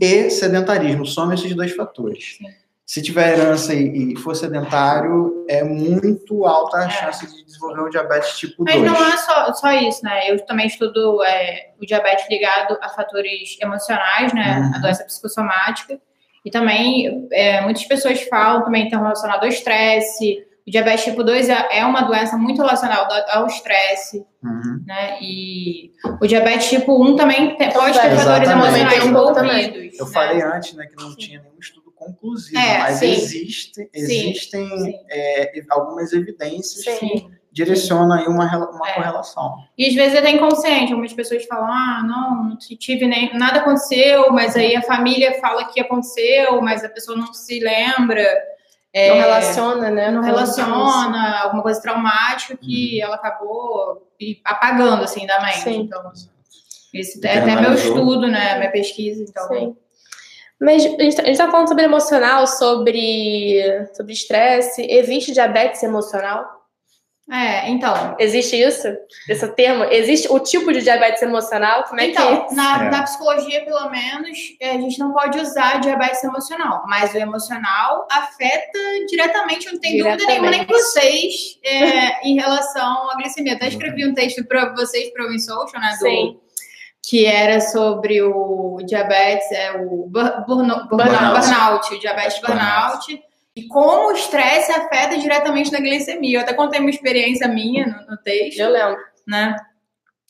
e sedentarismo, soma esses dois fatores. Sim. Se tiver herança e, for sedentário, é muito alta a chance de desenvolver um diabetes tipo 2. Mas não é só, só isso, né? Eu também estudo é, o diabetes ligado a fatores emocionais, né? Uhum. A doença psicossomática. E também, é, muitas pessoas falam também estão relacionado ao estresse, o diabetes tipo 2 é, é uma doença muito relacionada ao estresse, uhum. né? E o diabetes tipo 1 também tem, pode ter fatores emocionais envolvidos. Eu né? falei antes, né, que não sim. tinha nenhum estudo conclusivo, é, mas sim. existe, existem sim. É, algumas evidências que direcionam aí uma, uma é. correlação. E às vezes é até inconsciente, algumas pessoas falam, ah, não, não tive nem, nada aconteceu, mas aí a família fala que aconteceu, mas a pessoa não se lembra. É, não relaciona, né? Não relaciona, alguma coisa traumática que uhum. ela acabou apagando, assim, da mente. Sim. Então, esse é até meu estudo, né? Minha pesquisa, então... Sim. Mas a gente está tá falando sobre emocional, sobre sobre estresse. Existe diabetes emocional? É, então. Existe isso? Esse termo? Existe o tipo de diabetes emocional? Como é então, que. Na, é. na psicologia, pelo menos, a gente não pode usar diabetes emocional. Mas o emocional afeta diretamente, não tem dúvida nenhuma, nem vocês, é, em relação à glicemia. Até escrevi um texto para vocês, para o InSocial, né? Do, Sim. Que era sobre o diabetes, é o burnout, burnout, burnout, o diabetes burnout. burnout e como o estresse afeta diretamente na glicemia. Eu até contei uma experiência minha no, no texto. Eu lembro. Né?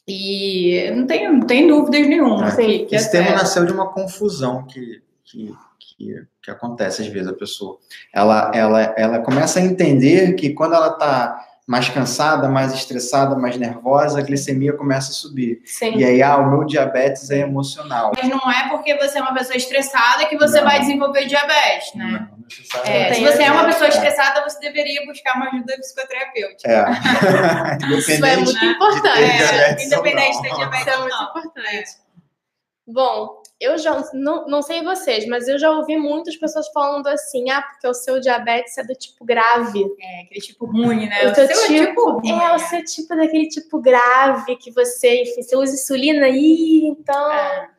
E não tem, não tem dúvidas nenhuma. É. Que, que Esse tema nasceu de uma confusão que, que, que, que, acontece às vezes a pessoa. Ela, ela, ela começa a entender que quando ela está mais cansada, mais estressada, mais nervosa, a glicemia começa a subir. Sim. E aí, ah, o meu diabetes é emocional. Mas não é porque você é uma pessoa estressada que você não. vai desenvolver diabetes, né? Não, é, se você é uma pessoa estressada, você deveria buscar uma ajuda psicoterapêutica. É. Isso é muito importante. É, independente de diabetes. Isso é muito importante. Bom, eu já não, não sei vocês, mas eu já ouvi muitas pessoas falando assim: ah, porque o seu diabetes é do tipo grave. É, aquele tipo ruim, né? O, o seu, seu tipo, é, tipo ruim, é, é, o seu tipo daquele tipo grave que você, enfim, você usa insulina e então. É.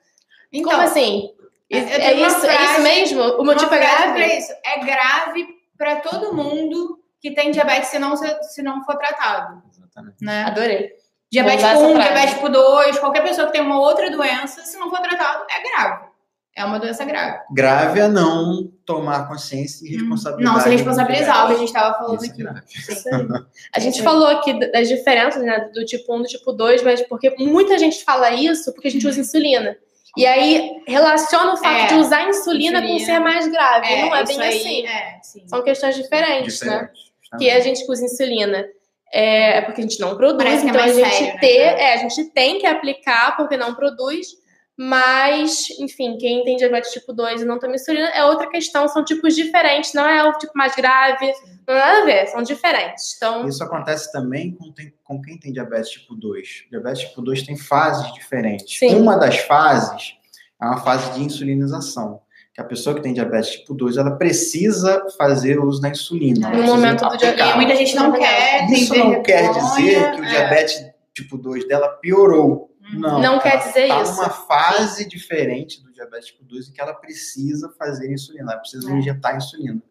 então Como assim? É, é isso, frase, é isso mesmo? O meu tipo é grave? É isso. É grave para todo mundo que tem diabetes se não, se não for tratado. Exatamente. Né? Adorei. Diabetes tipo 1, diabetes tipo 2, qualquer pessoa que tem uma outra doença, se não for tratado, é grave. É uma doença grave. Grave é não tomar consciência e responsabilidade. Não, se responsabilizar, o que a gente estava falando aqui. É a gente falou aqui das diferenças, né, do tipo 1 do tipo 2, mas porque muita gente fala isso porque a gente usa insulina. E aí relaciona o fato É, de usar insulina, com insulina. ser mais grave. É, não é isso bem aí, assim. é, sim. São questões diferentes, né? Diferente, Que a gente usa insulina é, é porque a gente não produz, Parece é então a mais gente sério, né? ter, é, a gente tem que aplicar porque não produz, mas, enfim, quem tem diabetes tipo 2 e não toma insulina é outra questão, são tipos diferentes, não é o tipo mais grave, não tem nada a ver, são diferentes. Então, Isso acontece também com, tem- com quem tem diabetes tipo 2. Diabetes tipo 2 tem fases diferentes. Sim. Uma das fases é uma fase de insulinização. Que a pessoa que tem diabetes tipo 2, ela precisa fazer uso da insulina. No momento do diabetes. E muita gente não Não, quer, Isso não vergonha, quer dizer que o é. diabetes tipo 2 dela piorou. Não, Não quer dizer tá isso. numa fase diferente do diabetes tipo 2 em que ela precisa fazer insulina, ela precisa É. injetar insulina.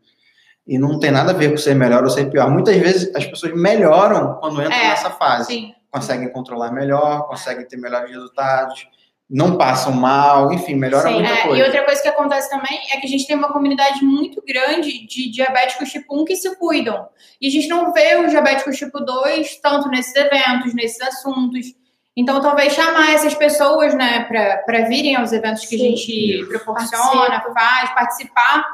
E não tem nada a ver com ser melhor ou ser pior. Muitas vezes as pessoas melhoram quando entram É, nessa fase. Sim. Conseguem controlar melhor, conseguem ter melhores resultados, não passam mal, enfim, melhora Sim, muita É, coisa. e outra coisa que acontece também é que a gente tem uma comunidade muito grande de diabéticos tipo 1 que se cuidam. E a gente não vê os diabéticos tipo 2 tanto nesses eventos, nesses assuntos. Então, talvez chamar essas pessoas, né, para virem aos eventos que Sim. a gente proporciona, faz, participar.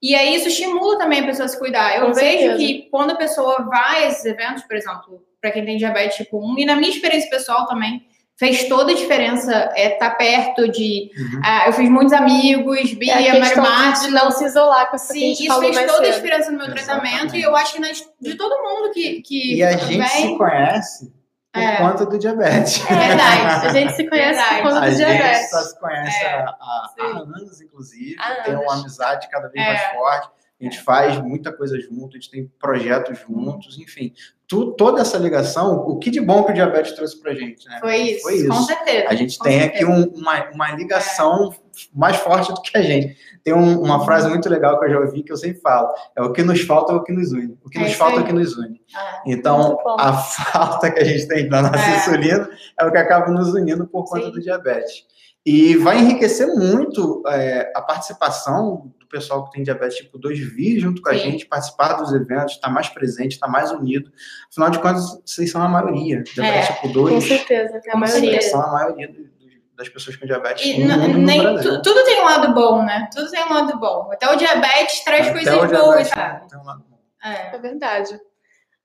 E aí isso estimula também a pessoa a se cuidar. Eu Com vejo certeza. que quando a pessoa vai a esses eventos, por exemplo, para quem tem diabetes tipo 1, e na minha experiência pessoal também, fez toda a diferença estar perto de. Uhum. ah, eu fiz muitos amigos, é Bia, a Mário de não se isolar com essa que a Sim, gente isso falou fez mais toda a cedo. diferença no meu Exatamente. tratamento e eu acho que nas- de todo mundo que, que E a gente se vem. conhece por É. conta do diabetes. É verdade, a gente se conhece por conta A do gente diabetes. só se conhece É, há, há- anos, inclusive, Há tem anos. uma amizade cada vez É. mais forte. A gente faz muita coisa junto, a gente tem projetos juntos, enfim. Tu- toda essa ligação, o que de bom que o diabetes trouxe pra gente, né? Foi isso, Foi isso. com certeza. A gente tem certeza. aqui um- uma, uma ligação mais forte do que a gente. Tem um- uma frase muito legal que eu já ouvi que eu sempre falo: é o que nos falta é o que nos une. O que É nos falta é aí. o que nos une. Ah, Então, a falta que a gente tem da nossa É. insulina é o que acaba nos unindo por conta Sim. do diabetes. E vai enriquecer muito é, a participação do pessoal que tem diabetes tipo 2 vir junto com a Sim. gente, participar dos eventos, estar mais presente, estar mais unido. Afinal de contas, vocês são a maioria. Diabetes É, tipo Com 2 certeza, a Com maioria. certeza. são a maioria das pessoas com diabetes E no mundo no nem Brasil. tu- tudo tem um lado bom, né? Tudo tem um lado bom. Até o diabetes traz Até coisas o boas, diabetes sabe? tem um lado bom. É. É verdade.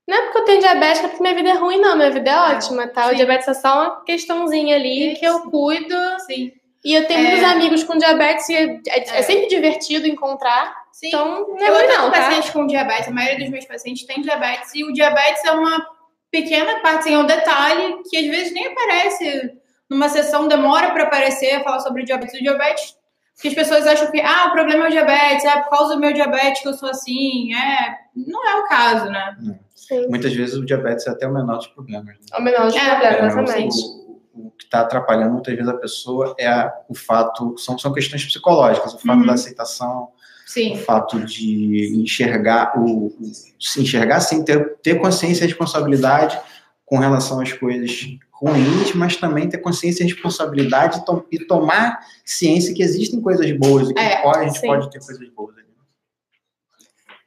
Não é porque eu tenho diabetes que é porque minha vida é ruim, não. Minha vida é ótima, tá? O sim. diabetes é só uma questãozinha ali Isso. que eu cuido. Sim. E eu tenho É. muitos amigos com diabetes e é, é É. sempre divertido encontrar. Sim. Então, não é Eu ruim, não, tá? pacientes com diabetes, a maioria dos meus pacientes tem diabetes, e o diabetes é uma pequena parte, assim, é um detalhe que às vezes nem aparece numa sessão, demora para aparecer, falar sobre o diabetes. O diabetes, porque as pessoas acham que, ah, o problema é o diabetes, é por causa do meu diabetes que eu sou assim, é... Não é o caso, né? Sim. Muitas vezes o diabetes é até o menor dos problemas. né? É o menor dos É, problemas, É, exatamente. o, o que está atrapalhando muitas vezes a pessoa é a- o fato, são, são questões psicológicas, o fato Uhum. da aceitação, o Sim. fato de enxergar, o, o- se enxergar sim, ter, ter consciência e responsabilidade com relação às coisas ruins, mas também ter consciência e responsabilidade e, to- e tomar ciência que existem coisas boas e que É, pode, a gente sim. pode ter coisas boas.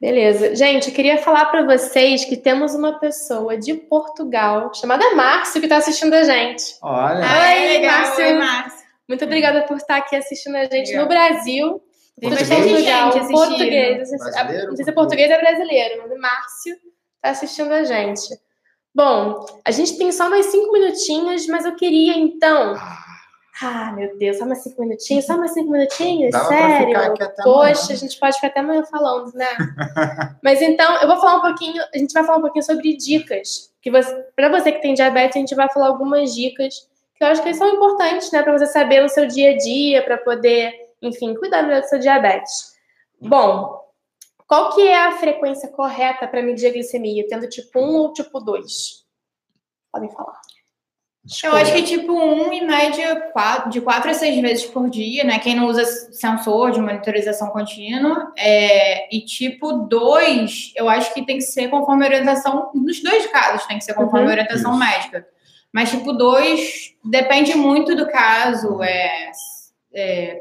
Beleza. Gente, eu queria falar pra vocês que temos uma pessoa de Portugal chamada Márcio que tá assistindo a gente. Olha, Ah, Oi, legal, Márcio. oi, Márcio. Muito obrigada por estar aqui assistindo a gente Legal. no Brasil. Tem Português? bastante Portugal, gente português. Brasileiro? Não sei se é português ou é brasileiro, mas o Márcio tá assistindo a gente. Bom, a gente tem só mais cinco minutinhos, mas eu queria então. Ah, meu Deus, só mais cinco minutinhos? Só mais cinco minutinhos? Dava Sério? Poxa, amanhã. a gente pode ficar até amanhã falando, né? mas então, eu vou falar um pouquinho, a gente vai falar um pouquinho sobre dicas. Que você, para você que tem diabetes, a gente vai falar algumas dicas que eu acho que são importantes, né, para você saber no seu dia a dia, para poder, enfim, cuidar melhor do seu diabetes. Bom, qual que é a frequência correta para medir a glicemia, tendo tipo 1 ou tipo 2? Podem falar. Eu acho que tipo um, em média, quatro, de quatro a seis vezes por dia, né? Quem não usa sensor de monitorização contínua. É, e tipo dois, eu acho que tem que ser conforme a orientação. Nos dois casos tem que ser conforme Uhum. a orientação Isso. médica. Mas tipo dois, depende muito do caso. É, é,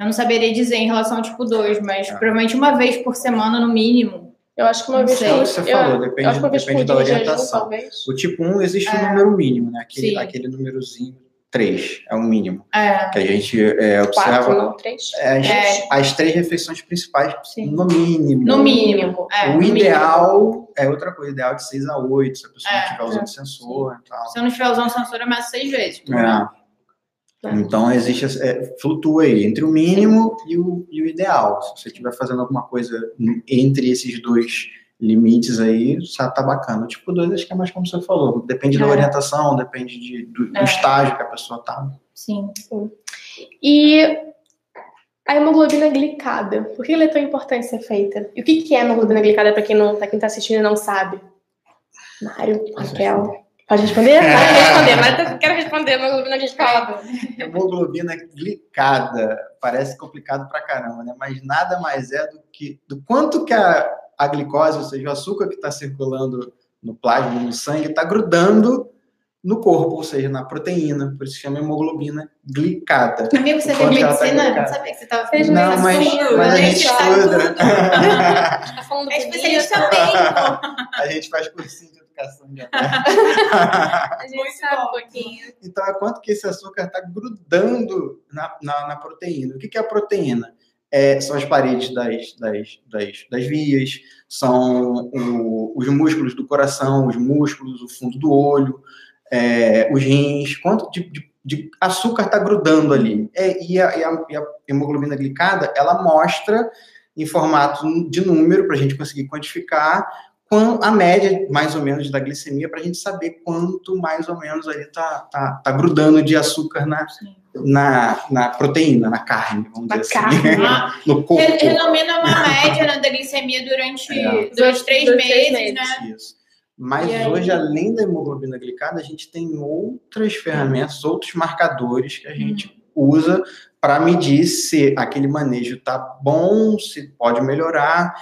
eu não saberia dizer em relação ao tipo 2, mas Ah. provavelmente uma vez por semana no mínimo. Eu acho que uma vez por Você eu- falou, eu depende- acho que uma vez depende da jejum, orientação. talvez. O tipo 1 existe um É. número mínimo, né? Aquele, Sim. aquele númerozinho três, é o mínimo. É. Que a gente é, observa. Quatro, não, três? É, as, É. as três refeições principais, Sim. no mínimo. No mínimo. É, o no mínimo. ideal é outra coisa, o ideal é de 6 a 8, se a pessoa É, não estiver usando é. sensor e tal. Se eu não estiver usando sensor, eu meço seis vezes. É. Então existe é, flutua aí entre o mínimo e o, e o ideal. Se você estiver fazendo alguma coisa entre esses dois limites aí, tá bacana. O tipo 2 acho que é mais como você falou, depende da É. orientação, depende de- do, do É. estágio que a pessoa tá. Sim. E a hemoglobina glicada, por que ela é tão importante ser feita? E o que que é hemoglobina glicada para quem não, quem tá assistindo e não sabe? Mário, Raquel, pode responder? Mário, responder. Mário, tá- quero responder hemoglobina glicada. Hemoglobina glicada parece complicado pra caramba, né? Mas nada mais é do que do quanto que a, a glicose, ou seja, o açúcar que está circulando no plasma, no sangue, está grudando no corpo, ou seja, na proteína. Por isso chama hemoglobina glicada. Amigo, você fez ela tá medicina? Não glicada. sabia que você estava Fez fazendo Não, mas, medicina. mas a gente Gente, sabe estuda. tudo. Tá falando É especialista mesmo. a gente faz cursinho de de A gente Muito sabe bom. um pouquinho. Então, é quanto que esse açúcar está grudando na, na, na proteína. O que, que é a proteína? É, são as paredes das, das, das, das vias, são o- os músculos do coração, os músculos, o fundo do olho, é, os rins, quanto de, de- de açúcar está grudando ali. É, e, a, e a- e a hemoglobina glicada, ela mostra em formato de número, para a gente conseguir quantificar, quan- a média, mais ou menos, da glicemia, para a gente saber quanto, mais ou menos, ali está tá, tá grudando de açúcar na, Sim. na, na proteína, na carne, vamos Na dizer assim. Ah, no corpo. Re- Resumindo uma média né, da glicemia durante É. dois, três Dois, três meses, meses. né? Isso. Mas E aí? hoje, além da hemoglobina glicada, a gente tem outras ferramentas, outros marcadores que a gente usa para medir se aquele manejo está bom, se pode melhorar.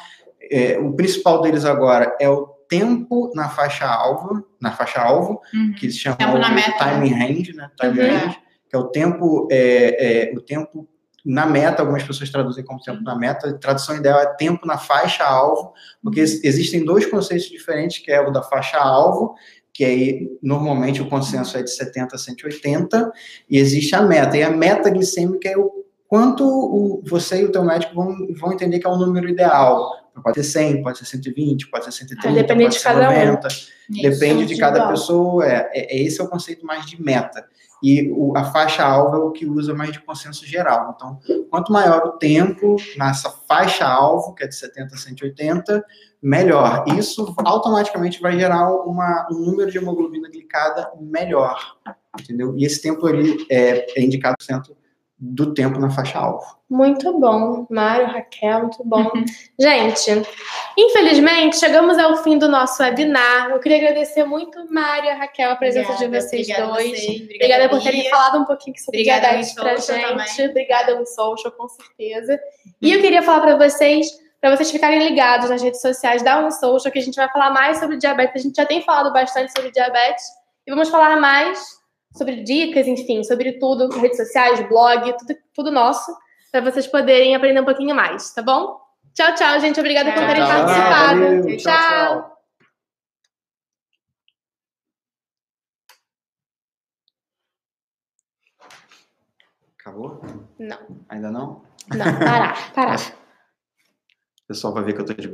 É, o principal deles agora é o tempo na faixa alvo, na faixa alvo, Uhum. que se chama Tempo na meta, timing range, né? Time Uhum. range, que é o tempo, é, é, o tempo na meta, algumas pessoas traduzem como tempo na meta, a tradução ideal é tempo na faixa alvo, porque Uhum. ex- existem dois conceitos diferentes, que é o da faixa alvo, que aí normalmente o consenso é de 70 a 180, e existe a meta. E a meta glicêmica é o quanto o, você e o teu médico vão, vão entender que é o número ideal. Pode ser 100, pode ser 120, pode ser 130, Vai depender pode de ser cada um. 90. Isso. Depende de cada pessoa, é, é- esse é o conceito mais de meta. E o- a faixa alvo é o que usa mais de consenso geral. Então, quanto maior o tempo nessa faixa alvo, que é de 70 a 180, melhor. Isso automaticamente vai gerar uma, um número de hemoglobina glicada melhor. Entendeu? E esse tempo ali é, é indicado cento do tempo na faixa alvo. Muito bom, Mário, Raquel, muito bom. Gente, infelizmente chegamos ao fim do nosso webinar. Eu queria agradecer muito, Mário e Raquel, a presença Obrigada, de vocês obrigada a dois. vocês, Obrigada por terem falado um pouquinho sobre Obrigada, diabetes pra gente. também. Obrigada, WinSocial, com certeza. E eu queria falar pra vocês, pra vocês ficarem ligados nas redes sociais da WinSocial, que a gente vai falar mais sobre diabetes. A gente já tem falado bastante sobre diabetes. E vamos falar mais sobre dicas, enfim, sobre tudo, redes sociais, blog, tudo, tudo nosso, pra vocês poderem aprender um pouquinho mais, tá bom? Tchau, tchau, gente. Obrigada por Tchau, terem tchau. participado. valeu, tchau. Acabou? Não, Ainda não? não, parar, parar. O pessoal vai ver que eu tô de